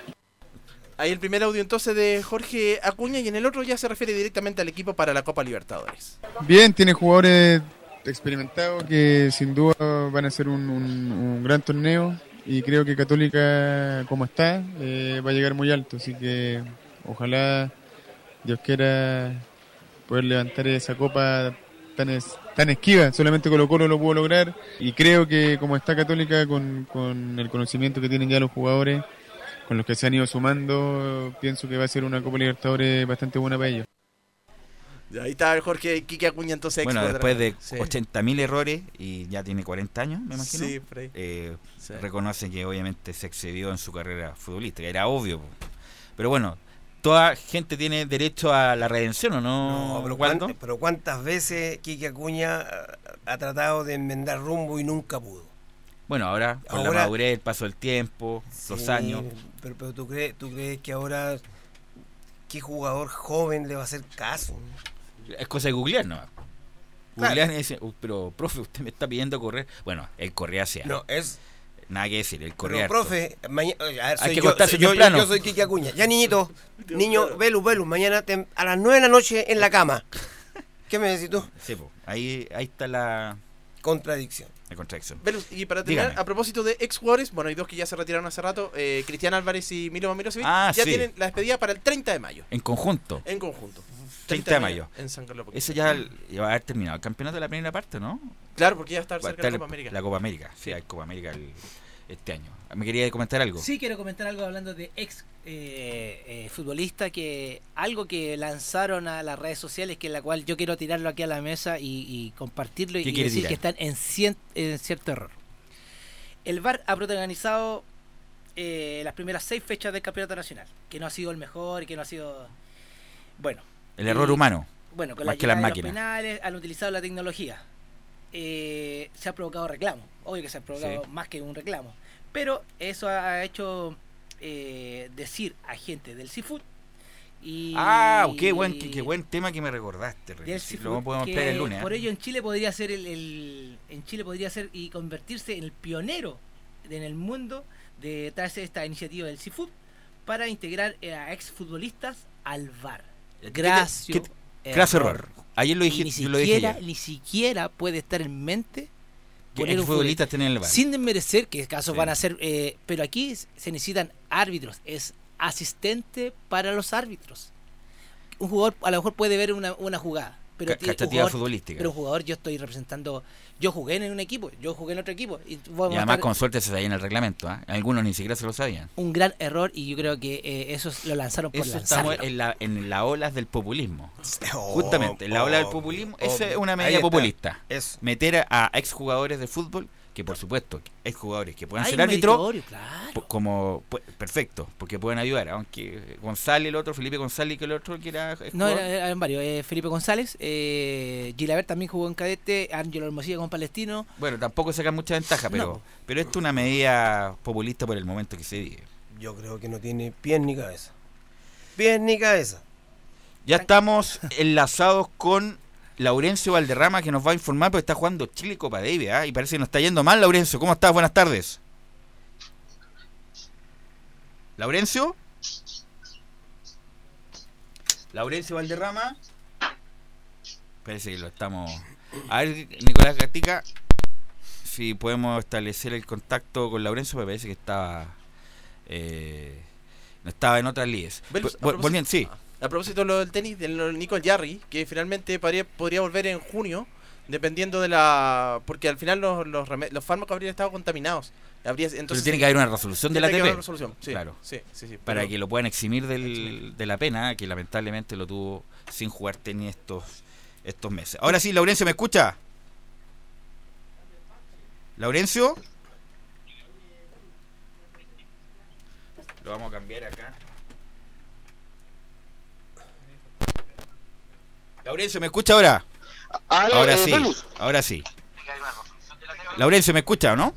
Ahí el primer audio entonces de Jorge Acuña y en el otro ya se refiere directamente al equipo para la Copa Libertadores. Bien, tiene jugadores experimentados que sin duda van a hacer un, un- un gran torneo y creo que Católica como está eh, va a llegar muy alto, así que ojalá Dios quiera poder levantar esa copa tan, tan esquiva, solamente Colo Colo lo pudo lograr y creo que como está Católica con, con el conocimiento que tienen ya los jugadores, con los que se han ido sumando, pienso que va a ser una Copa Libertadores bastante buena para ellos. Ahí está el Jorge Quique Acuña entonces. Bueno, después de Sí. 80.000 errores y ya tiene 40 años, me imagino. Sí, eh, Sí. Reconoce que obviamente se excedió en su carrera futbolística, era obvio. Pero bueno, toda gente tiene derecho a la redención, ¿o no? No, pero, ¿cuántas veces Kike Acuña ah, ha tratado de enmendar rumbo y nunca pudo? Bueno, ahora con la madurez, el paso del tiempo, los años. Pero, pero ¿tú, crees, ¿tú crees que ahora qué jugador joven le va a hacer caso? Es cosa de googlear, ¿no? Claro. Googlear y dice, "Uh, pero profe, usted me está pidiendo correr. Bueno, él corría hacia. No, es- Nada que decir, Pero, corría. harto. profe, maña- a ver, Hay soy que yo, soy- yo, yo soy Kike Acuña. Ya, niñito, niño, Velus, Velus, mañana a las 9 de la noche en la cama. ¿Qué me decís tú? Sí, po, ahí, ahí está la contradicción. La contradicción. Velus, y para terminar, Dígame. a propósito de ex jugadores, bueno, hay dos que ya se retiraron hace rato, eh, Cristian Álvarez y Milo Milosevic, Ah, ya sí. tienen la despedida para el 30 de mayo. En conjunto. En conjunto. 30 de mayo. En San Carlos. Ese ya va a haber terminado el campeonato de la primera parte, ¿no? Claro, porque ya está Va a cerca de la estar Copa América. La Copa América, sí, hay Copa América el- este año. ¿Me quería comentar algo? Sí, quiero comentar algo hablando de ex eh, eh, futbolista, que algo que lanzaron a las redes sociales, que la cual yo quiero tirarlo aquí a la mesa y, y compartirlo y ¿Qué quiere decir tirar? que están en, cien- en cierto error. El VAR ha protagonizado eh, las primeras seis fechas del campeonato nacional, que no ha sido el mejor y que no ha sido... Bueno. El error y- humano. Bueno, con más la que las de los máquinas. penales han utilizado la tecnología. Eh, se ha provocado reclamo. Obvio que se ha provocado Sí. más que un reclamo. Pero eso ha hecho eh, decir a gente del seafood y Ah, qué buen, qué, qué buen tema que me recordaste. Del Sí, lo podemos que el lunes. ¿eh? Por ello en Chile podría ser el, el- en Chile podría ser y convertirse en el pionero en el mundo de traerse esta iniciativa del seafood para integrar eh, a exfutbolistas al VAR. ¿Qué- Gracias. qué- gracias, error. Ayer lo Y dije- ni yo lo dije siquiera, ni siquiera puede estar en mente Que poner un exfutbolistas futbolista. tienen el VAR. Sin desmerecer que casos Sí. van a ser, eh, pero aquí se necesitan árbitros, es asistente para los árbitros. Un jugador a lo mejor puede ver una, una jugada, pero jugador- futbolística. Pero un jugador yo estoy representando, yo jugué en un equipo, yo jugué en otro equipo y Y a además estar- con suerte se sabía en el reglamento. ¿ah? Algunos ni siquiera se lo sabían. un gran error y yo creo que eh, eso lo lanzaron por Eso lanzarlo. estamos en, la, en las olas del populismo. Justamente, en la ola del oh, populismo, oh, esa es una medida populista. Eso. Meter a, a exjugadores de fútbol que por supuesto hay jugadores que pueden Hay ser un árbitro meritorio, claro. como perfecto, porque pueden ayudar, aunque González el otro, Felipe González que el otro que era eh, No, eran varios. eh, Felipe González, eh, Gilabert también jugó en cadete, Ángelo Hermosilla con Palestino. Bueno, tampoco sacan mucha ventaja, pero pero esto es una medida populista por el momento que se vive. Yo creo que no tiene pies ni cabeza. Pies ni cabeza. Ya estamos enlazados con Laurencio Valderrama que nos va a informar porque está jugando Chile Copa Davis ¿ah? y parece que nos está yendo mal Laurencio. ¿Cómo estás? Buenas tardes. ¿Laurencio? Laurencio Valderrama. Parece que lo estamos... A ver, Nicolás Gatica, si podemos establecer el contacto con Laurencio, me parece que estaba... eh, no estaba en otras propósito- volviendo- sí. A propósito de lo del tenis, del Nicole Jarry, que finalmente podría, podría volver en junio, dependiendo de la. Porque al final los, los, fármacos habrían estado contaminados. Habría, entonces, Pero tiene que haber una resolución de la ATP. resolución, sí, claro. sí, sí, sí, Para que lo puedan eximir del- de la pena, que lamentablemente lo tuvo sin jugar tenis estos, estos meses. Ahora sí, Laurencio, ¿me escucha? ¿Laurencio? Lo vamos a cambiar acá. Laurencio, ¿me escucha ahora? Aló, ahora eh, sí, ahora sí. Laurencio, ¿me escucha o no?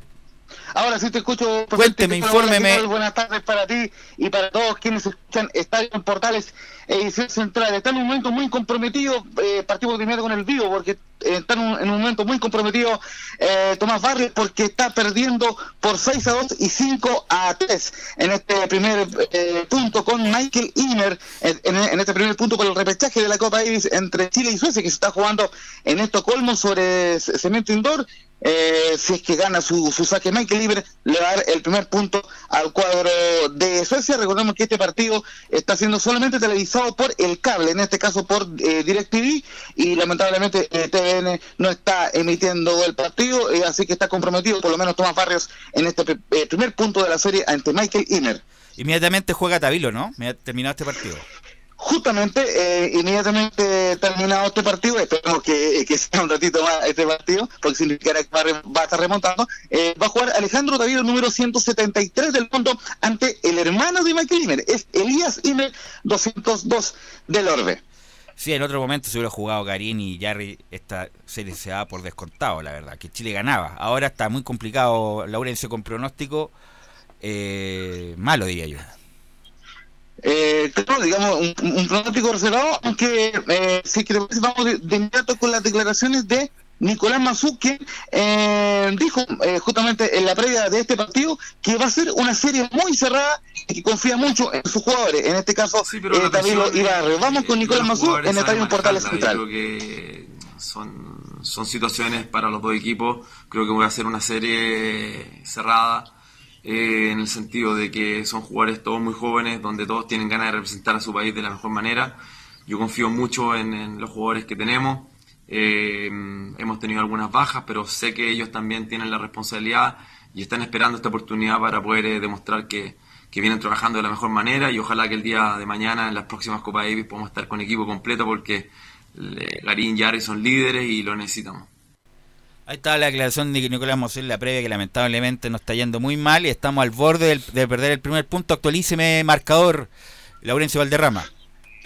Ahora sí te escucho. Cuénteme, infórmeme. Buenas tardes para ti y para todos quienes escuchan Estadio en Portales Edición Central. Está en un momento muy comprometido. eh, partimos primero con el vivo porque está en un, en un momento muy comprometido eh, Tomás Barrios porque está perdiendo por 6 a 2 y 5 a 3 en este primer eh, punto con Michael Inner en, este primer punto por el repechaje de la Copa Davis entre Chile y Suecia que se está jugando en Estocolmo sobre cemento indoor. Eh, si es que gana su, su saque Michael Libre, le va a dar el primer punto al cuadro de Suecia. Recordemos que este partido está siendo solamente televisado por el cable, en este caso por eh, DirecTV, y lamentablemente eh, TVN no está emitiendo el partido, eh, así que está comprometido por lo menos Tomás Barrios en este eh, primer punto de la serie ante Michael Inner. Inmediatamente juega Tabilo, ¿no? Terminado este partido. Justamente, eh, inmediatamente terminado este partido, esperemos que, que sea un ratito más este partido, porque significará que va a, re- va a estar remontando, eh, va a jugar Alejandro David, número 173 del mundo, ante el hermano de Michael Imer, es Elías Imer, 202 del Orbe. Sí, en otro momento se hubiera jugado Garín y Jarry, esta serie se da por descontado, la verdad, que Chile ganaba. Ahora está muy complicado, Laurencio, con pronóstico eh, malo, diría yo. Eh, claro, digamos, un, pronóstico reservado, aunque eh, si que te parece, vamos de inmediato con las declaraciones de Nicolás Mazú, que eh, dijo eh, justamente en la previa de este partido que va a ser una serie muy cerrada y que confía mucho en sus jugadores, en este caso pero la eh, Danilo Ibarre. Vamos con eh, Nicolás los Mazú en Estadio Portales. Central. Yo creo que son, son situaciones para los dos equipos. Creo que voy a hacer una serie cerrada eh, en el sentido de que son jugadores todos muy jóvenes, donde todos tienen ganas de representar a su país de la mejor manera. Yo confío mucho en, en los jugadores que tenemos. Eh, hemos tenido algunas bajas, pero sé que ellos también tienen la responsabilidad y están esperando esta oportunidad para poder eh, demostrar que, que vienen trabajando de la mejor manera y ojalá que el día de mañana en las próximas Copa Davis podamos estar con equipo completo porque eh, Garín y Yari son líderes y lo necesitamos. Ahí está la declaración de Nicolás Mosel, la previa, que lamentablemente nos está yendo muy mal y estamos al borde del- de perder el primer punto. Actualíceme marcador, Laurencio Valderrama.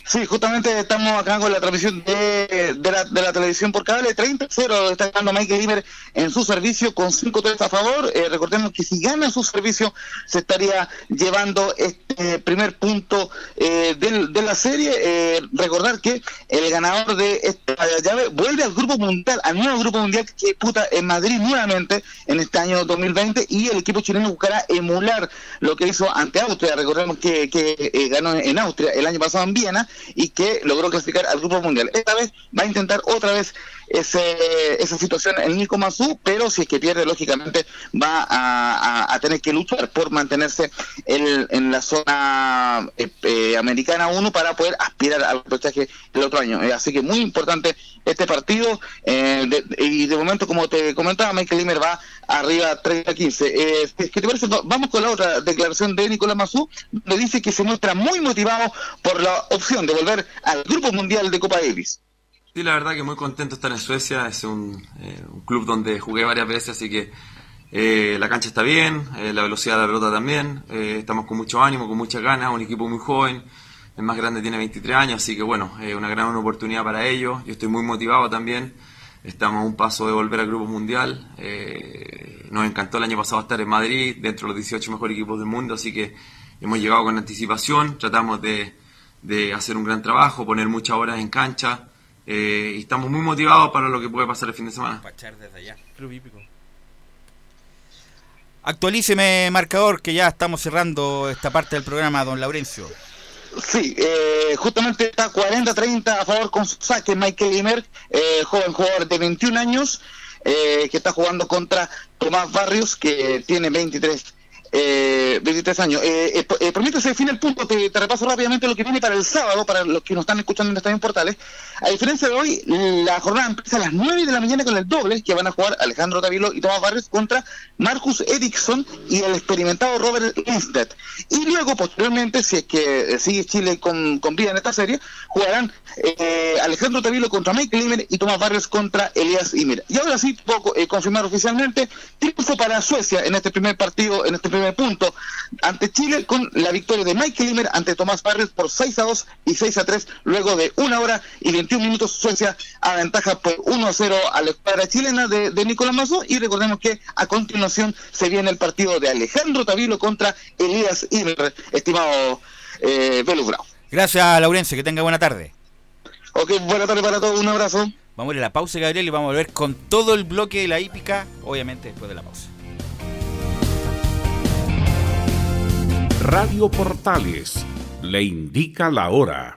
Sí, justamente estamos acá con la transmisión de, de la, de la televisión por cable. 30-0 está ganando Michael Imer en su servicio con 5-3 a favor. Eh, recordemos que si gana su servicio se estaría llevando este primer punto eh, del- de la serie. Eh, recordar que el ganador de esta llave vuelve al grupo mundial, al nuevo grupo mundial que disputa en Madrid nuevamente en este año 2020 y el equipo chileno buscará emular lo que hizo ante Austria. Recordemos que, que, eh, ganó en Austria el año pasado en Viena y que logró clasificar al grupo mundial. Esta vez va a intentar otra vez ese, esa situación el Nico Mazú, pero si es que pierde, lógicamente va a, tener que luchar por mantenerse el- en la zona eh, eh, americana 1 para poder aspirar al repechaje el otro año. Eh, así que muy importante este partido eh, y de momento, como te comentaba, Michael Limer va arriba 30-15. Eh, que te parece, va- vamos con la otra declaración de Nicolás Mazú, donde dice que se muestra muy motivado por la opción de volver al Grupo Mundial de Copa Davis. Sí, la verdad que muy contento estar en Suecia. Es un, eh, un club donde jugué varias veces, así que Eh, la cancha está bien, eh, la velocidad de la pelota también. eh, estamos con mucho ánimo, con muchas ganas. Un equipo muy joven. El más grande tiene 23 años, así que bueno, es una gran oportunidad para ellos. Yo estoy muy motivado también. Estamos a un paso de volver al Grupo Mundial. Eh, nos encantó el año pasado estar en Madrid, dentro de los 18 mejores equipos del mundo, así que hemos llegado con anticipación. Tratamos de, de hacer un gran trabajo, poner muchas horas en cancha. eh, y estamos muy motivados para lo que puede pasar el fin de semana. Club hípico. Actualíceme marcador que ya estamos cerrando esta parte del programa, don Laurencio. Sí, eh, justamente está 40-30 a favor con su saque Michael Imer, eh, joven jugador de 21 años, eh, que está jugando contra Tomás Barrios, que tiene 23 eh, 23 años. Eh, eh, eh, permítese se define el punto, te, repaso rápidamente lo que viene para el sábado, para los que nos están escuchando en Estadio Portales. A diferencia de hoy, la jornada empieza a las 9 de la mañana con el doble, que van a jugar Alejandro Tavilo y Tomás Barrios contra Marcus Eriksson y el experimentado Robert Lindstedt. Y luego, posteriormente, si es que eh, sigue Chile con, con vida en esta serie, jugarán eh, Alejandro Tavilo contra Michael Imer y Tomás Barrios contra Elías Imer. Y ahora sí, puedo eh, confirmar oficialmente, triunfo para Suecia en este primer partido, en este primer punto, ante Chile con la victoria de Michael Imer ante Tomás Barrios por 6 a 2 y 6 a 3, luego de una hora y 21 minutos Suecia aventaja por 1 a 0 a la escuadra chilena de, de Nicolás Mazo y recordemos que a continuación se viene el partido de Alejandro Tavilo contra Elías Imer, estimado eh, Belu Bravo. Gracias, Laurencio, que tenga buena tarde. Ok, buena tarde para todos, un abrazo. Vamos a ir a la pausa, Gabriel, y vamos a volver con todo el bloque de la hípica, obviamente después de la pausa. Radio Portales le indica la hora.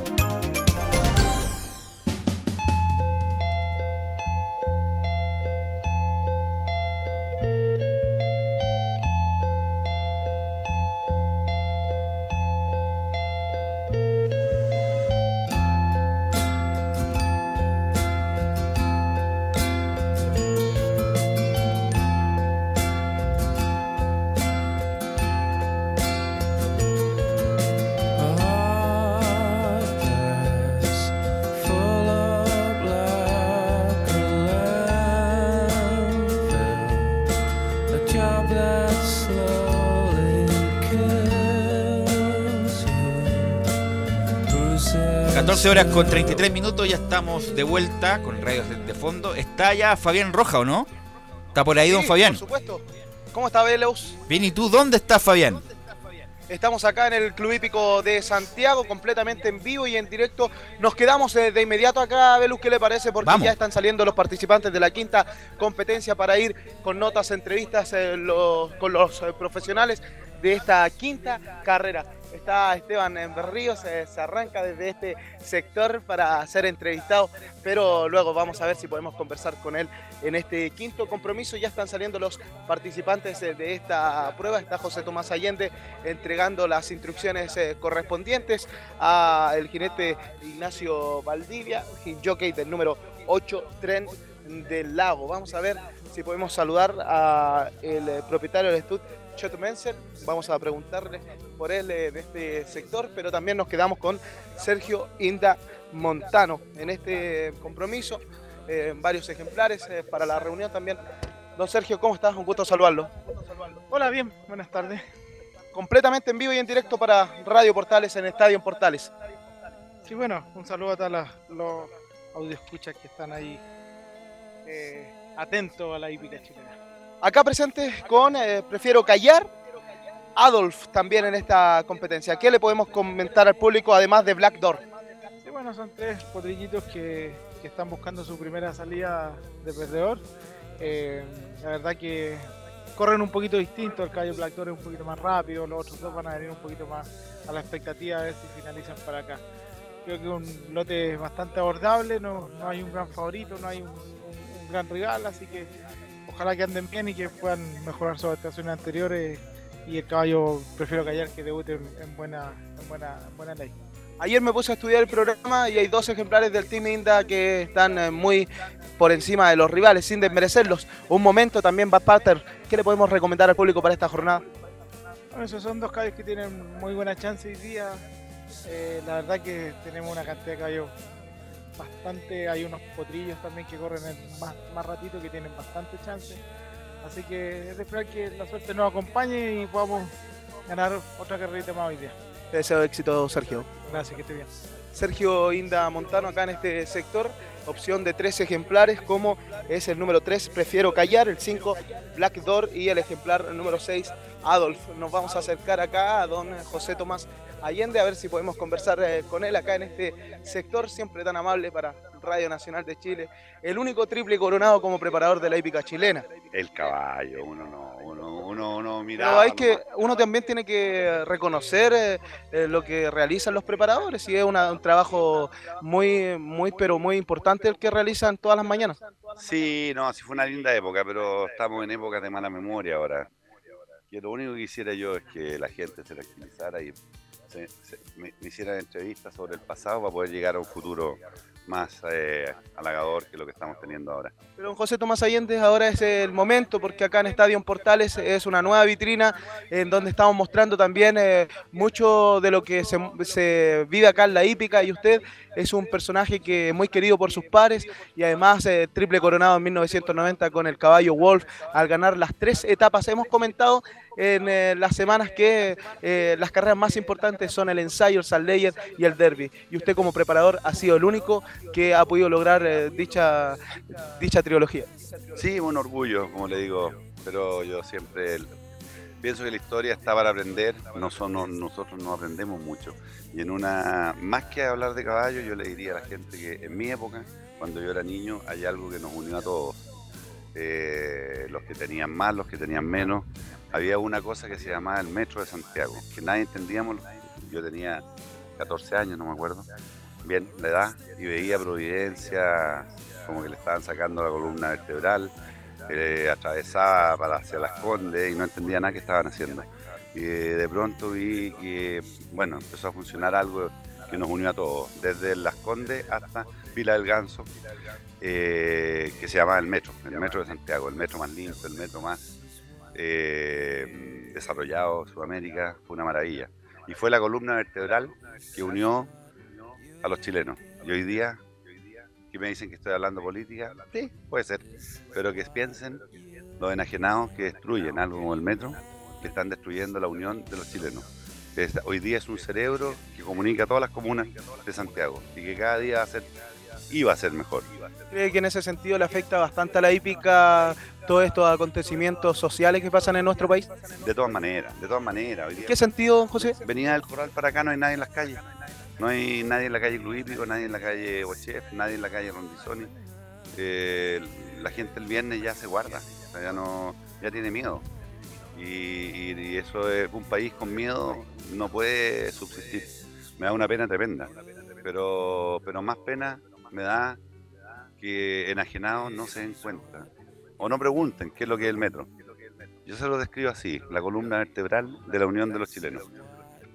14 horas con 33 minutos, ya estamos de vuelta con radios de, fondo. Está ya Fabián Roja, ¿o no? Está por ahí, don Fabián. Por supuesto. ¿Cómo está Veleus? Bien, ¿y tú dónde estás, Fabián? Estamos acá en el Club Hípico de Santiago, completamente en vivo y en directo. Nos quedamos eh, de inmediato acá, Velus, ¿qué le parece? Porque Vamos. ya están saliendo los participantes de la quinta competencia para ir con notas, entrevistas eh, los- con los eh, profesionales de esta quinta carrera. Está Esteban en Berríos, eh, se arranca desde este sector para ser entrevistado, pero luego vamos a ver si podemos conversar con él en este quinto compromiso. Ya están saliendo los participantes eh, de esta prueba. Está José Tomás Allende entregando las instrucciones eh, correspondientes al jinete Ignacio Valdivia, jockey del número 8, Tren del Lago. Vamos a ver si podemos saludar al propietario del Stud, Chet Menzel. Vamos a preguntarle por él eh, de este sector, pero también nos quedamos con Sergio Inda Montano en este compromiso. eh, varios ejemplares eh, para la reunión también. Don Sergio, ¿cómo estás? Un gusto saludarlo. Hola, bien, buenas tardes. Completamente en vivo y en directo para Radio Portales en Estadio en Portales. Sí, bueno, un saludo a todos los audioscuchas que están ahí eh, atentos a la hípica chilena. Acá presente con eh, Prefiero Callar, Adolf también en esta competencia. ¿Qué le podemos comentar al público además de Black Door? Sí, bueno, son tres potrillitos que, están buscando su primera salida de perdedor. Eh, la verdad que corren un poquito distinto, el caballo Black Door es un poquito más rápido, los otros dos van a venir un poquito más a la expectativa a ver si finalizan para acá. Creo que un lote bastante abordable, no, hay un gran favorito, no hay un- un gran rival, así que ojalá que anden bien y que puedan mejorar sus actuaciones anteriores y el caballo prefiero callar que debute en, en buena, en, buena, en buena ley. Ayer me puse a estudiar el programa y hay dos ejemplares del Team Inda que están eh, muy por encima de los rivales, sin desmerecerlos. Un momento también Bad Pater. ¿Qué le podemos recomendar al público para esta jornada? Bueno, esos son dos caballos que tienen muy buena chance hoy día. Eh, la verdad que tenemos una cantidad de caballos bastante. Hay unos potrillos también que corren en más, más ratito que tienen bastante chance. Así que es de esperar que la suerte nos acompañe y podamos ganar otra carrerita más hoy día. Te deseo éxito, Sergio. Gracias, que esté bien. Sergio Inda Montano acá en este sector. Opción de tres ejemplares, como es el número 3, Prefiero Callar, el 5, Black Door y el ejemplar número 6, Adolf. Nos vamos a acercar acá a don José Tomás Allende a ver si podemos conversar eh, con él acá en este sector, siempre tan amable para Radio Nacional de Chile. El único triple coronado como preparador de la hípica chilena. El caballo, uno no, uno, uno, uno mira. Pero hay que, uno también tiene que reconocer eh, eh, lo que realizan los preparadores y es una- un trabajo muy, muy, pero muy importante el que realizan todas las mañanas. Sí, no, sí fue una linda época, pero estamos en épocas de mala memoria ahora. Y lo único que quisiera yo es que la gente se tranquilizara y se- se- me, me hiciera entrevistas sobre el pasado para poder llegar a un futuro más eh, halagador que lo que estamos teniendo ahora. Pero José Tomás Allende, ahora es el momento porque acá en Estadio Portales es una nueva vitrina en donde estamos mostrando también eh, mucho de lo que se, se vive acá en la hípica y usted es un personaje que es muy querido por sus pares y además eh, triple coronado en 1990 con el caballo Wolf al ganar las tres etapas. Hemos comentado en eh, las semanas que eh, las carreras más importantes son el ensayo, el Salt y el Derby. Y usted como preparador ha sido el único que ha podido lograr eh, dicha, dicha trilogía. Sí, un orgullo, como le digo, pero yo siempre pienso que la historia está para aprender, no son- no- nosotros no aprendemos mucho. Y en una, más que hablar de caballos, yo le diría a la gente que en mi época, cuando yo era niño, hay algo que nos unió a todos. Los que tenían más, los que tenían menos. Había una cosa que se llamaba el Metro de Santiago, que nadie entendíamos. Yo tenía 14 años, no me acuerdo bien la edad, y veía Providencia como que le estaban sacando la columna vertebral, eh, atravesaba para hacia las Condes y no entendía nada que estaban haciendo. Y de pronto vi que, bueno, empezó a funcionar algo que nos unió a todos, desde Las Condes hasta Vila del Ganso, eh, que se llamaba el metro, el metro de Santiago, el metro más limpio, el metro más eh, desarrollado de Sudamérica, fue una maravilla. Y fue la columna vertebral que unió a los chilenos. Y hoy día, que me dicen que estoy hablando política, sí, puede ser, pero que piensen los enajenados que destruyen algo como el metro, que están destruyendo la unión de los chilenos. Hoy día es un cerebro que comunica a todas las comunas de Santiago y que cada día va a ser, iba a ser mejor. ¿Cree que en ese sentido le afecta bastante a la hípica todos estos acontecimientos sociales que pasan en nuestro país? De todas maneras, de todas maneras. Hoy ¿En qué sentido, don José? venía del corral para acá, no hay nadie en las calles. No hay nadie en la calle Club Hípico, nadie en la calle Bochef, nadie en la calle Rondizoni. Eh, la gente el viernes ya se guarda, o sea, ya no, ya tiene miedo. Y, y- y eso es un país con miedo no puede subsistir. Me da una pena tremenda. Pero, pero más pena me da que enajenados no se den cuenta o no pregunten qué es lo que es el metro. Yo se lo describo así, la columna vertebral de la unión de los chilenos.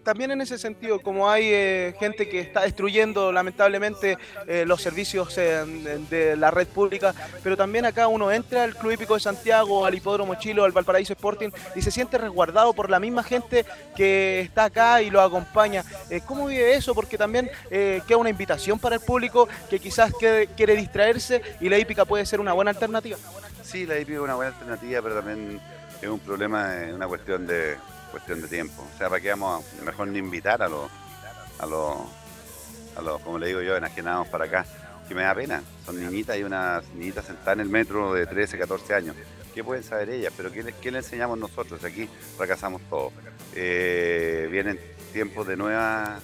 También en ese sentido, como hay eh, gente que está destruyendo lamentablemente eh, los servicios de, de la red pública, pero también acá uno entra al Club Hípico de Santiago, al Hipódromo Chilo, al Valparaíso Sporting y se siente resguardado por la misma gente que está acá y lo acompaña. Eh, ¿Cómo vive eso? Porque también eh, queda una invitación para el público que quizás quede- quiere distraerse y la hípica puede ser una buena alternativa. Sí, la hípica es una buena alternativa, pero también es un problema, es una cuestión de cuestión de tiempo. O sea, para qué vamos a mejor ni invitar a los, a los, a los, como le digo yo, enajenados para acá, que me da pena. Son niñitas y unas niñitas sentadas en el metro de 13, 14 años. ¿Qué pueden saber ellas? Pero ¿qué qué le enseñamos nosotros? Aquí fracasamos todos. Eh, vienen tiempos de nuevas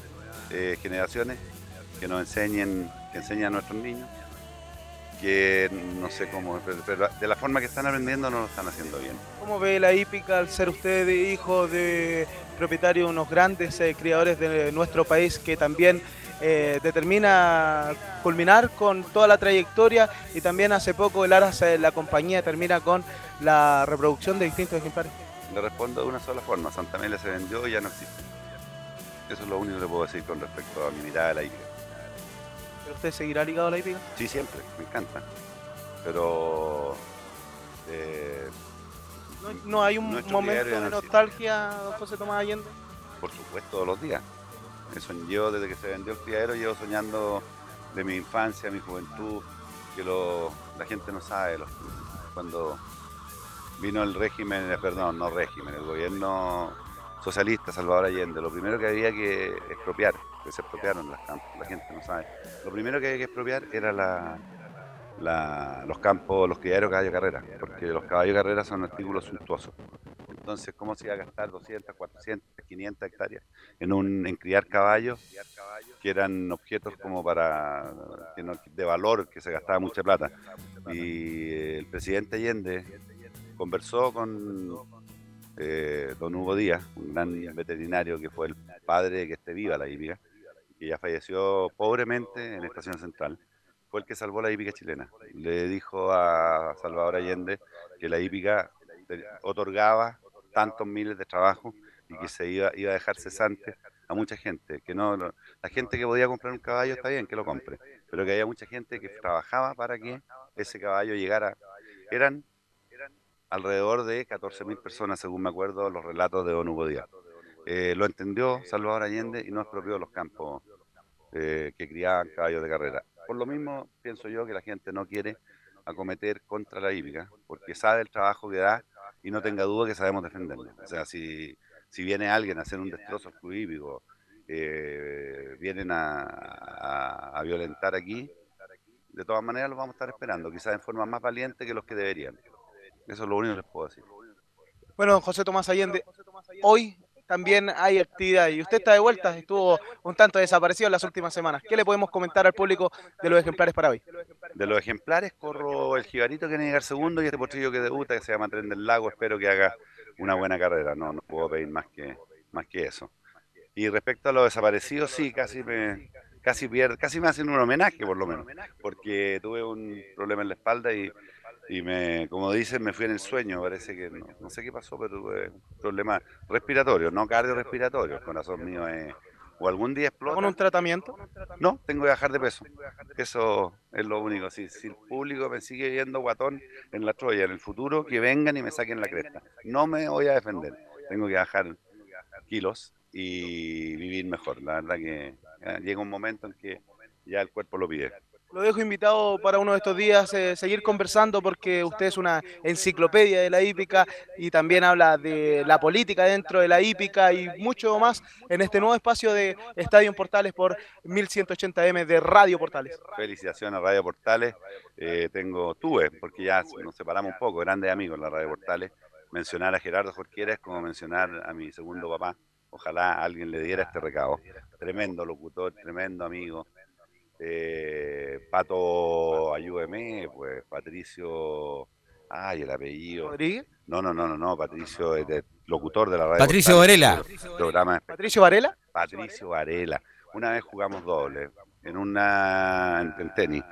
eh, generaciones que nos enseñen, que enseñen a nuestros niños que no sé cómo, pero, de la forma que están aprendiendo no lo están haciendo bien. ¿Cómo ve la hípica al ser usted hijo de propietario de unos grandes eh, criadores de nuestro país que también eh, determina culminar con toda la trayectoria y también hace poco el Aras, eh, la compañía, termina con la reproducción de distintos ejemplares? Le respondo de una sola forma, Santa Amelia se vendió y ya no existe. Eso es lo único que le puedo decir con respecto a mi mirada de la hípica. ¿Pero usted seguirá ligado a la hípica? Sí, siempre, me encanta. Pero eh, ¿No, no hay un momento de nostalgia, don José Tomás Allende? por supuesto todos los días. Yo desde que se vendió el criadero llevo soñando de mi infancia, mi juventud, que lo, la gente no sabe. los- cuando vino el régimen, eh, perdón, no régimen, el gobierno socialista Salvador Allende, lo primero que había que expropiar, que se expropiaron las campos, la gente no sabe. Lo primero que había que expropiar era la, los campos, los criaderos caballo carrera, porque los caballos carrera son artículos suntuosos. Entonces, ¿cómo se iba a gastar 200, 400, 500 hectáreas en, un, en criar caballos que eran objetos como para de valor, que se gastaba mucha plata? Y el presidente Allende conversó con eh, don Hugo Díaz, un gran veterinario que fue el padre de que esté viva la hípica, que ya falleció pobremente en Estación Central. Fue el que salvó la hípica chilena. Le dijo a Salvador Allende que la hípica otorgaba tantos miles de trabajos y que se iba, iba a dejar cesante a mucha gente. Que no- la gente que podía comprar un caballo está bien que lo compre, pero que había mucha gente que trabajaba para que ese caballo llegara. Eran alrededor de 14.000 personas, según me acuerdo, los relatos de Don Hugo Díaz. Eh, lo entendió Salvador Allende y no expropió los campos eh, que criaban caballos de carrera. Por lo mismo, pienso yo que la gente no quiere acometer contra la hípica, porque sabe el trabajo que da y no tenga duda que sabemos defenderlo. O sea, si, si viene alguien a hacer un destrozo al club hípico, eh, vienen a, a- a violentar aquí, de todas maneras los vamos a estar esperando, quizás en forma más valiente que los que deberían. Eso es lo único que les puedo decir. Bueno, don José Tomás Allende, hoy también hay actividad y usted está de vuelta, estuvo un tanto desaparecido en las últimas semanas. ¿Qué le podemos comentar al público de los ejemplares para hoy? De los ejemplares corro el jibarito que viene a llegar segundo y este potrillo que debuta que se llama Tren del Lago. Espero que haga una buena carrera. No, no puedo pedir más que, más que eso. Y respecto a los desaparecidos, sí, casi me, casi pierd- casi me hacen un homenaje por lo menos, porque tuve un problema en la espalda y, y me, como dicen, me fui en el sueño. Parece que no, no sé qué pasó, pero tuve un problema respiratorio, no cardiorrespiratorio. El corazón mío es, o algún día explota. ¿Con un tratamiento? No, tengo que bajar de peso. Eso es lo único. Si, si el público me sigue viendo guatón en la Troya, en el futuro, que vengan y me saquen la cresta. No me voy a defender. Tengo que bajar kilos y vivir mejor. La verdad que eh, llega un momento en que ya el cuerpo lo pide. Lo dejo invitado para uno de estos días, eh, seguir conversando porque usted es una enciclopedia de la hípica y también habla de la política dentro de la hípica y mucho más en este nuevo espacio de Estadio Portales por 1180M de Radio Portales. Felicitaciones a Radio Portales. Eh, tengo, tuve, porque ya nos separamos un poco, grandes amigos en la Radio Portales. Mencionar a Gerardo Jorquera es como mencionar a mi segundo papá. Ojalá alguien le diera este recado. Tremendo locutor, tremendo amigo. Eh, Pato, ayúdeme, pues Patricio. Ay, el apellido. ¿Rodríguez? No, no, no, no, no, Patricio, es de- locutor de la radio. Patricio Varela. Programa ¿Patricio Varela? Patricio Varela. Una vez jugamos doble en una en, en tenis.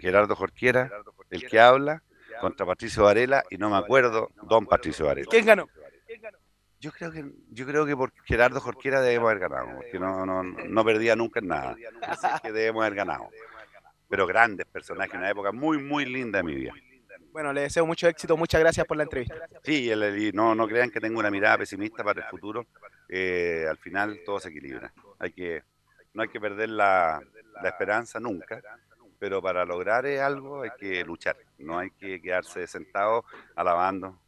Gerardo Jorquiera, el que habla, contra Patricio Varela y no me acuerdo, don Patricio Varela. ¿Quién ganó? Yo creo que yo creo que por Gerardo Jorquiera debemos haber ganado, porque no, no, no perdía nunca en nada. Así que debemos haber ganado. Pero grandes personajes, una época muy, muy linda de mi vida. Bueno, le deseo mucho éxito, muchas gracias por la entrevista. Sí, el- el- y no, no crean que tengo una mirada pesimista para el futuro. eh, al final todo se equilibra. Hay que, no hay que perder la, la esperanza nunca, pero para lograr algo hay que luchar. No hay que quedarse sentado alabando.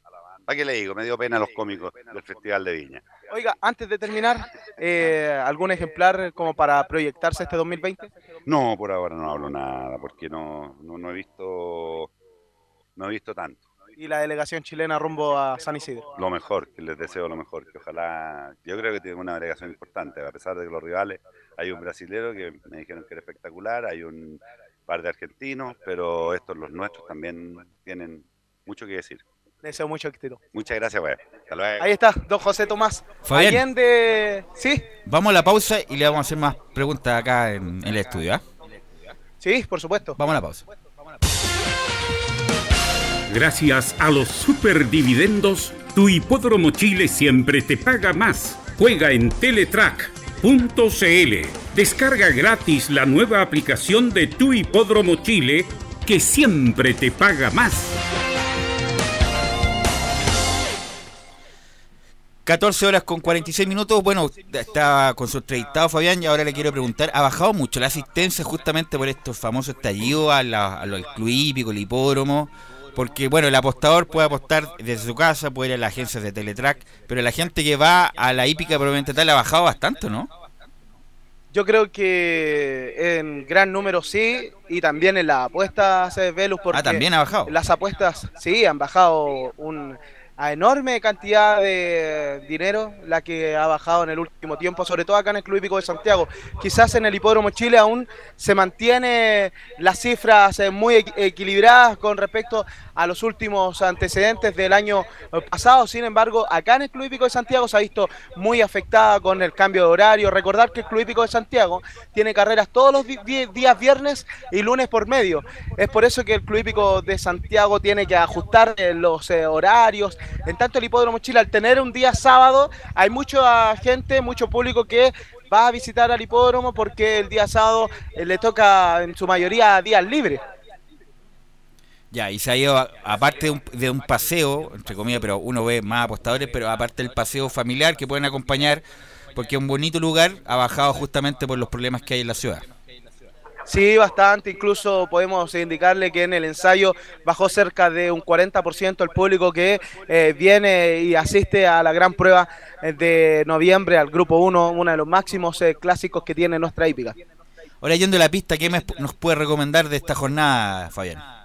¿Para qué le digo? Me dio pena los cómicos del Festival de Viña. Oiga, antes de terminar, eh, ¿algún ejemplar como para proyectarse este 2020? No, por ahora no hablo nada, porque no, no, no he visto no he visto tanto. Y la delegación chilena rumbo a San Isidro. Lo mejor, que les deseo lo mejor, que ojalá, yo creo que tiene una delegación importante, a pesar de que los rivales, hay un brasilero que me dijeron que era espectacular, hay un par de argentinos, pero estos, los nuestros, también tienen mucho que decir. Le deseo mucho éxito. Muchas gracias, pues. Hasta luego. Ahí está, don José Tomás. Fabián. Allende. Sí, Vamos a la pausa y le vamos a hacer más preguntas acá en, en el estudio. ¿ah? sí, por supuesto. Vamos a la pausa. Gracias a los superdividendos, tu hipódromo Chile siempre te paga más. Juega en Teletrack.cl. Descarga gratis la nueva aplicación de tu hipódromo Chile que siempre te paga más. 14 horas con 46 minutos. Bueno, está con su entrevistado Fabián y ahora le quiero preguntar, ¿ha bajado mucho la asistencia justamente por estos famosos estallidos a la- a lo del club hípico, el hipódromo? Porque, bueno, el apostador puede apostar desde su casa, puede ir a las agencias de Teletrack, pero la gente que va a la hípica probablemente tal ha bajado bastante, ¿no? Yo creo que en gran número sí, y también en las apuestas, eh, Velus, porque Ah, también ha bajado. las apuestas sí han bajado un, a enorme cantidad de dinero, la que ha bajado en el último tiempo, sobre todo acá en el Club Hípico de Santiago. Quizás en el Hipódromo Chile aún se mantiene las cifras eh, muy equi- equilibradas con respecto a los últimos antecedentes del año pasado. Sin embargo, acá en el Club Hípico de Santiago se ha visto muy afectada con el cambio de horario. Recordar que el Club Hípico de Santiago tiene carreras todos los días viernes y lunes por medio. Es por eso que el Club Hípico de Santiago tiene que ajustar eh, los eh, horarios. En tanto, el Hipódromo Chile, al tener un día sábado, hay mucha gente, mucho público que va a visitar al hipódromo porque el día sábado eh, le toca en su mayoría días libres. Ya, y se ha ido, aparte de un, de un paseo, entre comillas, pero uno ve más apostadores, pero aparte del paseo familiar que pueden acompañar, porque es un bonito lugar, ha bajado justamente por los problemas que hay en la ciudad. Sí, bastante. Incluso podemos indicarle que en el ensayo bajó cerca de un 40% el público que eh, viene y asiste a la gran prueba de noviembre al Grupo 1, uno de los máximos eh, clásicos que tiene nuestra hípica. Ahora, yendo a la pista, ¿qué me- nos puede recomendar de esta jornada, Fabián?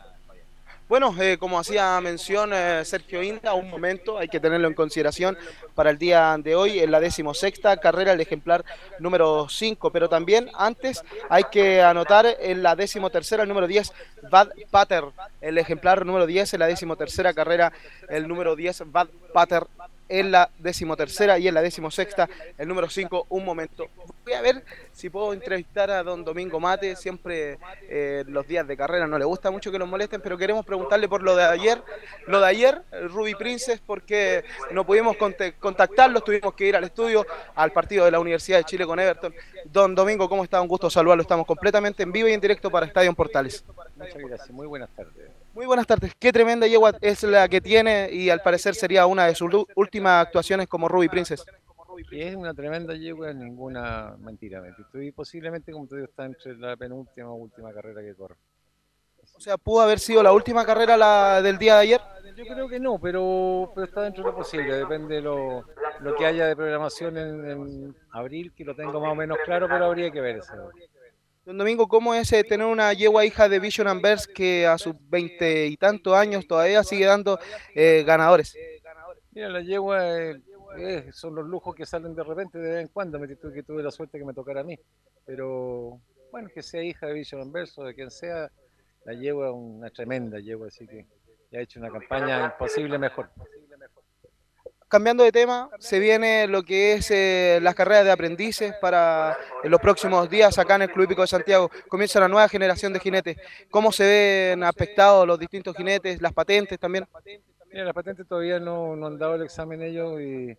Bueno, eh, como hacía mención eh, Sergio Inda, un momento, hay que tenerlo en consideración para el día de hoy, en la decimosexta carrera, el ejemplar número 5, pero también antes hay que anotar en la decimotercera, el número 10, Bad Pater, el ejemplar número 10 en la decimotercera carrera, el número 10, Bad Pater en la decimotercera y en la decimosexta, el número 5, un momento. Voy a ver si puedo entrevistar a don Domingo Mate, siempre eh, los días de carrera no le gusta mucho que los molesten, pero queremos preguntarle por lo de ayer, lo de ayer, Ruby Princess, porque no pudimos contactarlos, tuvimos que ir al estudio, al partido de la Universidad de Chile con Everton. Don Domingo, ¿cómo está? Un gusto saludarlo, estamos completamente en vivo y en directo para Estadio Portales. Muchas gracias, muy buenas tardes. Muy buenas tardes. Qué tremenda yegua es la que tiene y al parecer sería una de sus últimas actuaciones como Ruby Princess. Que es una tremenda yegua, ninguna mentira. Y posiblemente, como te digo, está entre la penúltima o última carrera que corre. O sea, ¿pudo haber sido la última carrera la del día de ayer? Yo creo que no, pero, pero está dentro de lo posible. Depende de lo, lo que haya de programación en, en abril, que lo tengo más o menos claro, pero habría que ver eso. Don Domingo, ¿cómo es eh, tener una yegua hija de Vision Ambers que a sus veinte y tantos años todavía sigue dando eh, ganadores? Mira, la yegua eh, eh, son los lujos que salen de repente de vez en cuando. Me que tuve la suerte que me tocara a mí. Pero bueno, que sea hija de Vision Ambers o de quien sea, la yegua es una tremenda yegua, así que ha hecho una campaña imposible mejor. Cambiando de tema, se viene lo que es eh, las carreras de aprendices para en los próximos días acá en el Club Hípico de Santiago. Comienza la nueva generación de jinetes. ¿Cómo se ven aspectados los distintos jinetes, las patentes también? Mira, las patentes todavía no, no han dado el examen ellos y,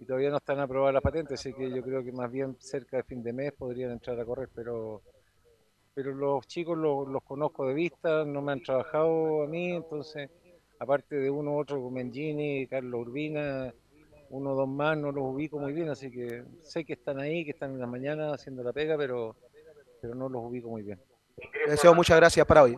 y todavía no están aprobadas las patentes, así que yo creo que más bien cerca de fin de mes podrían entrar a correr, pero pero los chicos los, los conozco de vista, no me han trabajado a mí, entonces, aparte de uno u otro, como Mengini, Carlos Urbina, uno o dos más, no los ubico muy bien, así que sé que están ahí, que están en la mañana haciendo la pega, pero, pero no los ubico muy bien. Les deseo muchas gracias para hoy.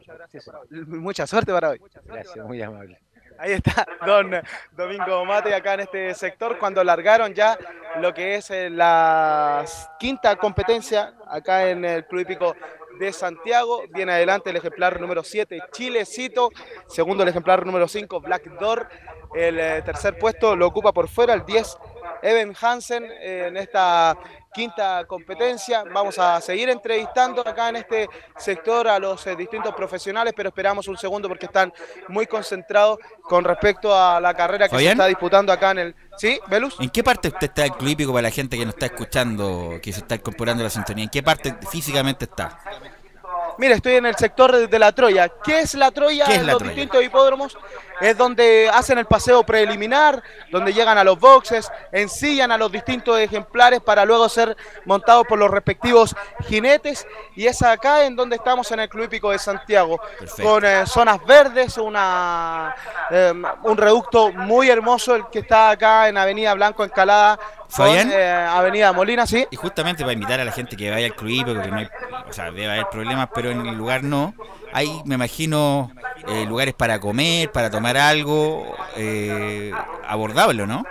Mucha suerte para hoy. Gracias, muy amable. Ahí está don Domingo Mate acá en este sector cuando largaron ya lo que es eh, la quinta competencia acá en el Club Hípico de Santiago. Viene adelante el ejemplar número 7, Chilecito. Segundo el ejemplar número 5, Black Door. El eh, tercer puesto lo ocupa por fuera el 10, Evan Hansen eh, en esta quinta competencia. Vamos a seguir entrevistando acá en este sector a los eh, distintos profesionales, pero esperamos un segundo porque están muy concentrados con respecto a la carrera que se está disputando acá en el... ¿Sí, Velus? ¿En qué parte usted está del Club Hípico para la gente que nos está escuchando, que se está incorporando a la sintonía? ¿En qué parte físicamente está? Mira, estoy en el sector de, de la Troya. ¿Qué es la Troya? ¿Qué es en la los Troya? distintos hipódromos es donde hacen el paseo preliminar, donde llegan a los boxes, ensillan a los distintos ejemplares para luego ser montados por los respectivos jinetes. Y es acá en donde estamos en el Club Hípico de Santiago, Perfecto. con eh, zonas verdes, una, eh, un reducto muy hermoso el que está acá en Avenida Blanco Encalada con ¿Fabián? eh, Avenida Molina, ¿sí? Y justamente para invitar a la gente que vaya al Club Hípico, que no hay, o sea, debe haber problemas, pero en el lugar no. Hay, me imagino, eh, lugares para comer, para tomar algo eh, abordable, ¿no?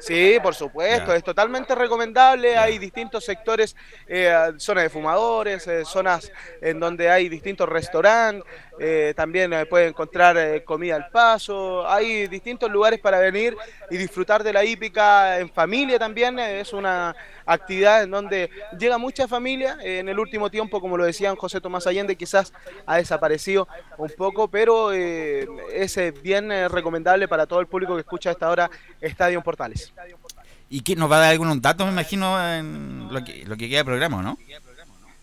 Sí, por supuesto, es totalmente recomendable. Hay distintos sectores, eh, zonas de fumadores, eh, zonas en donde hay distintos restaurantes, eh, también eh, puede encontrar eh, comida al paso. Hay distintos lugares para venir y disfrutar de la hípica en familia también. eh, es una actividad en donde llega mucha familia. eh, en el último tiempo, como lo decían José Tomás Allende, quizás ha desaparecido un poco, pero es bien recomendable para todo el público que escucha a esta hora Estadio Portales. ¿Y que nos va a dar algunos datos, me imagino, en lo que, lo que queda de programa, ¿no?